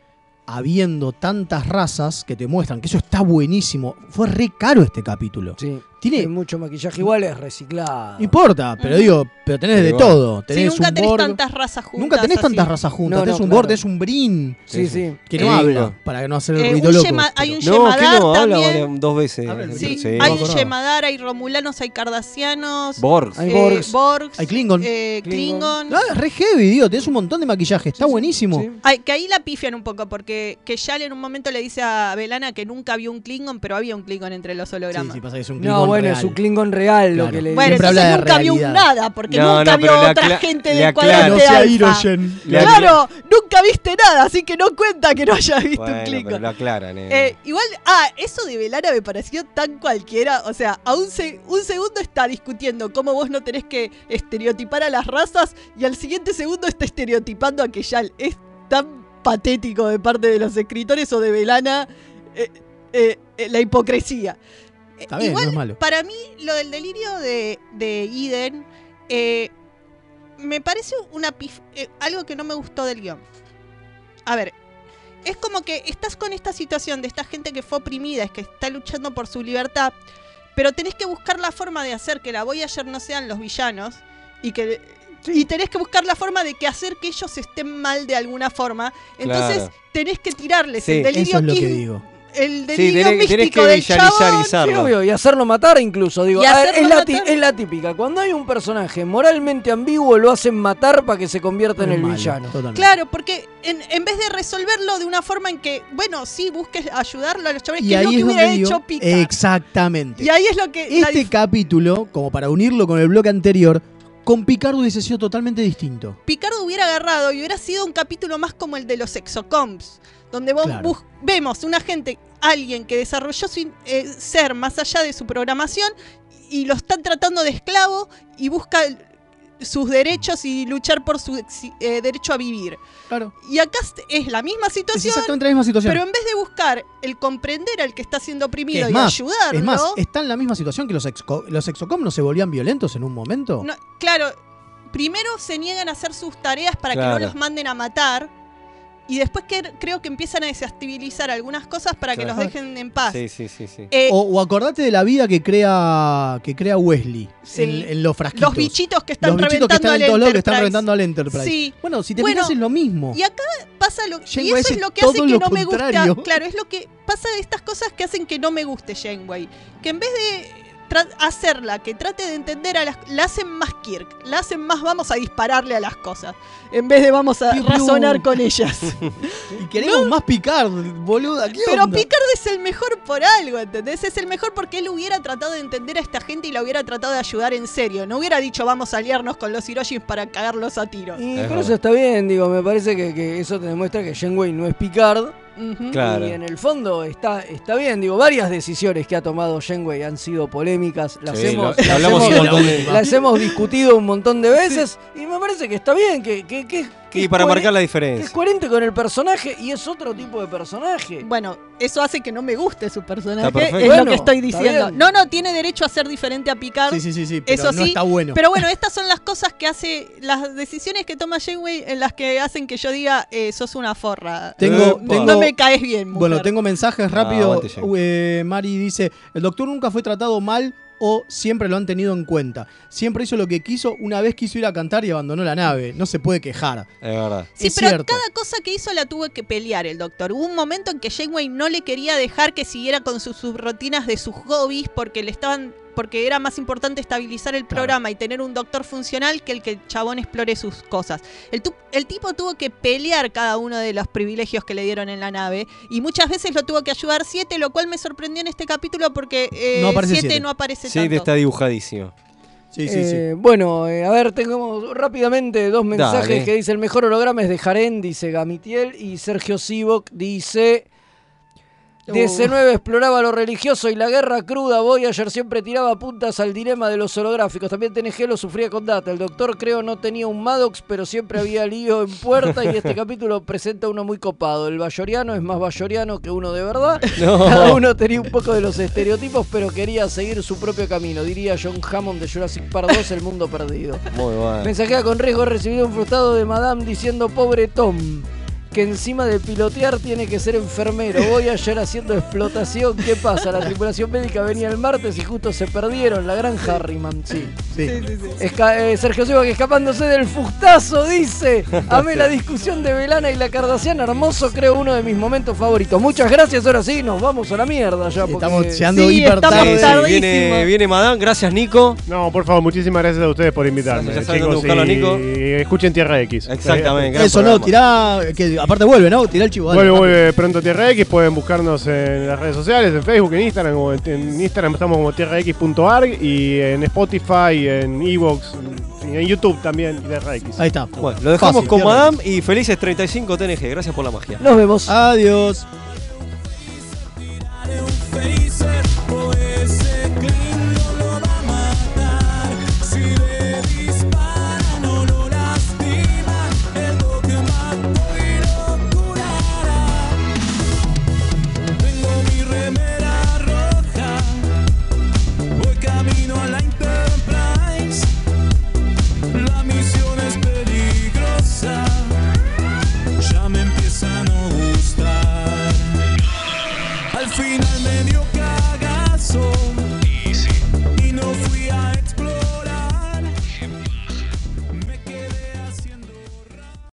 habiendo tantas razas que te muestran que eso está buenísimo, fue re caro este capítulo. Sí. Tiene Hay mucho maquillaje igual, es reciclado. No importa, pero digo, pero tenés de todo. Tenés nunca un tenés tantas razas juntas. Nunca tenés tantas razas juntas. No, tenés no, un claro. Borg, tenés un Brin. Sí, sí. Que no habla, para no hacer el Eh, ruido un loco. Yema- hay un No, ¿qué Yemadar no? Habla también. dos veces. Sí, Sí. hay un. Yemadar, hay romulanos, hay cardasianos. Borgs. Hay eh, Borgs. Borgs, Hay Klingon. eh, Klingon. Es re heavy, digo, tenés un montón de maquillaje, está buenísimo. Ay, que ahí la pifian un poco, porque que Yal en un momento le dice a Belana que nunca vio un Klingon, pero había un Klingon entre los hologramas. Sí, sí, pasa que es un Klingon bueno, real. es un Klingon real lo que le Bueno, Siempre entonces habla de nunca vio nada, porque No, nunca no, vio otra gente del cuadrante No alfa. Claro, nunca viste nada, así que no cuenta que no hayas visto Bueno, un pero Klingon. lo aclaran. eh. Eh, igual, ah, eso de Belana me pareció tan cualquiera. O sea, a un, se- un segundo está discutiendo cómo vos no tenés que estereotipar a las razas y al siguiente segundo está estereotipando a Keyal. Es tan patético de parte de los escritores o de Belana eh, eh, eh, la hipocresía. Eh, Está bien, Igual, no es malo. para mí, lo del delirio de, de Eden eh, me parece una pif- eh, algo que no me gustó del guion. A ver, es como que estás con esta situación de esta gente que fue oprimida, es que está luchando por su libertad, pero tenés que buscar la forma de hacer que la Voyager no sean los villanos y que y tenés que buscar la forma de que hacer que ellos estén mal de alguna forma. Entonces Claro. tenés que tirarles Sí, el delirio Eso es lo que digo. El Sí, delirio tenés, tenés místico que del chabón. Sí, obvio, y hacerlo matar incluso. Digo, a es, la ti- matar. es la típica. Cuando hay un personaje moralmente ambiguo, lo hacen matar para que se convierta en el malo, villano. totalmente. Claro, porque en, en vez de resolverlo de una forma en que, bueno, sí, busques ayudarlo a los chavales, Y que es lo ahí que es hubiera digo, hecho Picard. exactamente. Y ahí es lo que... Este capítulo, como para unirlo con el bloque anterior, con Picard hubiese sido totalmente distinto. Picard hubiera agarrado y hubiera sido un capítulo más como el de los exocomps, donde vos Claro. vemos una gente, alguien que desarrolló su eh, ser más allá de su programación y lo están tratando de esclavo y busca sus derechos y luchar por su eh, derecho a vivir. Claro. Y acá es- la misma Es situación, exactamente la misma situación. pero en vez de buscar el comprender al que está siendo oprimido es y más, ayudarlo, es más, está en la misma situación que los, exco- los exocom no se volvían violentos en un momento. No, claro, primero se niegan a hacer sus tareas para que no los manden a matar. Y después que, creo que empiezan a desestabilizar algunas cosas para que Claro. los dejen en paz. Sí, sí, sí, sí. Eh, o, o acordate de la vida que crea que crea Wesley Sí. en, en los frasquitos. Los bichitos que están Los bichitos que reventando están en al lados que están reventando al Enterprise. Sí. Bueno, si te Bueno, fijas es lo mismo. Y acá pasa lo y Janeway eso hace es lo que hace que no me contrario. gusta. Claro, es lo que pasa de estas cosas que hacen que no me guste Janeway. Que en vez de hacerla, que trate de entender a las la hacen más Kirk, la hacen más vamos a dispararle a las cosas, en vez de vamos a Piu, piu. razonar con ellas. <laughs> y queremos más Picard, boluda. ¿qué Pero onda? Picard es el mejor por algo, ¿entendés? Es el mejor porque él hubiera tratado de entender a esta gente y la hubiera tratado de ayudar en serio. No hubiera dicho vamos a aliarnos con los Hiroshis para cagarlos a tiros. Y pero eso está bien, digo, me parece que, que eso te demuestra que Janeway no es Picard. Claro. Y en el fondo está, está bien, digo, varias decisiones que ha tomado Janeway han sido polémicas, las, Sí, hemos, lo- las hablamos hemos- las hemos discutido un montón de veces y me parece que está bien, que, que, que- que Y es para marcar la que es diferencia. coherente con el personaje y es otro tipo de personaje. Bueno, eso hace que no me guste su personaje. Es Bueno, lo que estoy diciendo. No, no, tiene derecho a ser diferente a Picard. Sí, sí, sí, sí, pero Eso no sí. está bueno. Pero bueno, estas son las cosas que hace, las decisiones que toma Janeway en las que hacen que yo diga, eh, sos una forra. Tengo, no, tengo- no me caes bien, mujer. Bueno, tengo mensajes Ah, rápido. Janeway. Eh, Mari dice: El doctor nunca fue tratado mal o siempre lo han tenido en cuenta. Siempre hizo lo que quiso. Una vez quiso ir a cantar y abandonó la nave. No se puede quejar. Es verdad. Sí, es pero cierto. cada cosa que hizo la tuvo que pelear el doctor. Hubo un momento en que Janeway no le quería dejar que siguiera con sus subrutinas de sus hobbies porque le estaban porque era más importante estabilizar el programa y tener un doctor funcional que el que el chabón explore sus cosas. El, tu- el tipo tuvo que pelear cada uno de los privilegios que le dieron en la nave y muchas veces lo tuvo que ayudar Siete, lo cual me sorprendió en este capítulo porque eh, No aparece Siete Siete. no aparece Sí, tanto. está dibujadísimo. Sí, Eh, Bueno, eh, a ver, tengo rápidamente dos mensajes Dale. que dice el mejor holograma es de Jaren, dice Gamitiel, y Sergio Sivok dice... DC9 exploraba lo religioso y la guerra cruda. Voyager siempre tiraba puntas al dilema de los holográficos. También TNG lo sufría con Data. El doctor creo no tenía un Maddox, pero siempre había lío en puerta y este <laughs> capítulo presenta uno muy copado. El bayoriano es más bayoriano que uno de verdad. <laughs> No. Cada uno tenía un poco de los estereotipos, pero quería seguir su propio camino. Diría John Hammond de Jurassic Park 2, El Mundo Perdido. Muy bueno. Mensajea con riesgo he recibido un frustrado de Madame diciendo pobre Tom. Que encima de pilotear tiene que ser enfermero. Voy ayer haciendo explotación. ¿Qué pasa? La tripulación médica venía el martes y justo se perdieron. La gran Harriman, sí. Esca- eh, Sergio Silva que escapándose del fustazo dice. Amé <laughs> la discusión de Velana y la Cardasiana. Hermoso, creo uno de mis momentos favoritos. Muchas gracias. Ahora sí, nos vamos a la mierda ya. porque- Estamos llegando Sí, hiper tarde. Viene, viene Madame, gracias Nico. No, por favor, muchísimas gracias a ustedes por invitarme. Ya saben dónde chicos, buscarlo, Nico. y escuchen Tierra X. Exactamente, gran Eso no, programa. tirá. Que aparte vuelve, ¿no? Tirá el chivo. Vuelve, vuelve pronto Tierra X. Pueden buscarnos en las redes sociales, en Facebook, en Instagram. En Instagram estamos como tierrax.org y en Spotify, en Evox, en YouTube también, Tierra Ahí está. Bueno, lo dejamos Fácil, con Madame y felices 35 TNG. Gracias por la magia. Nos vemos. Adiós.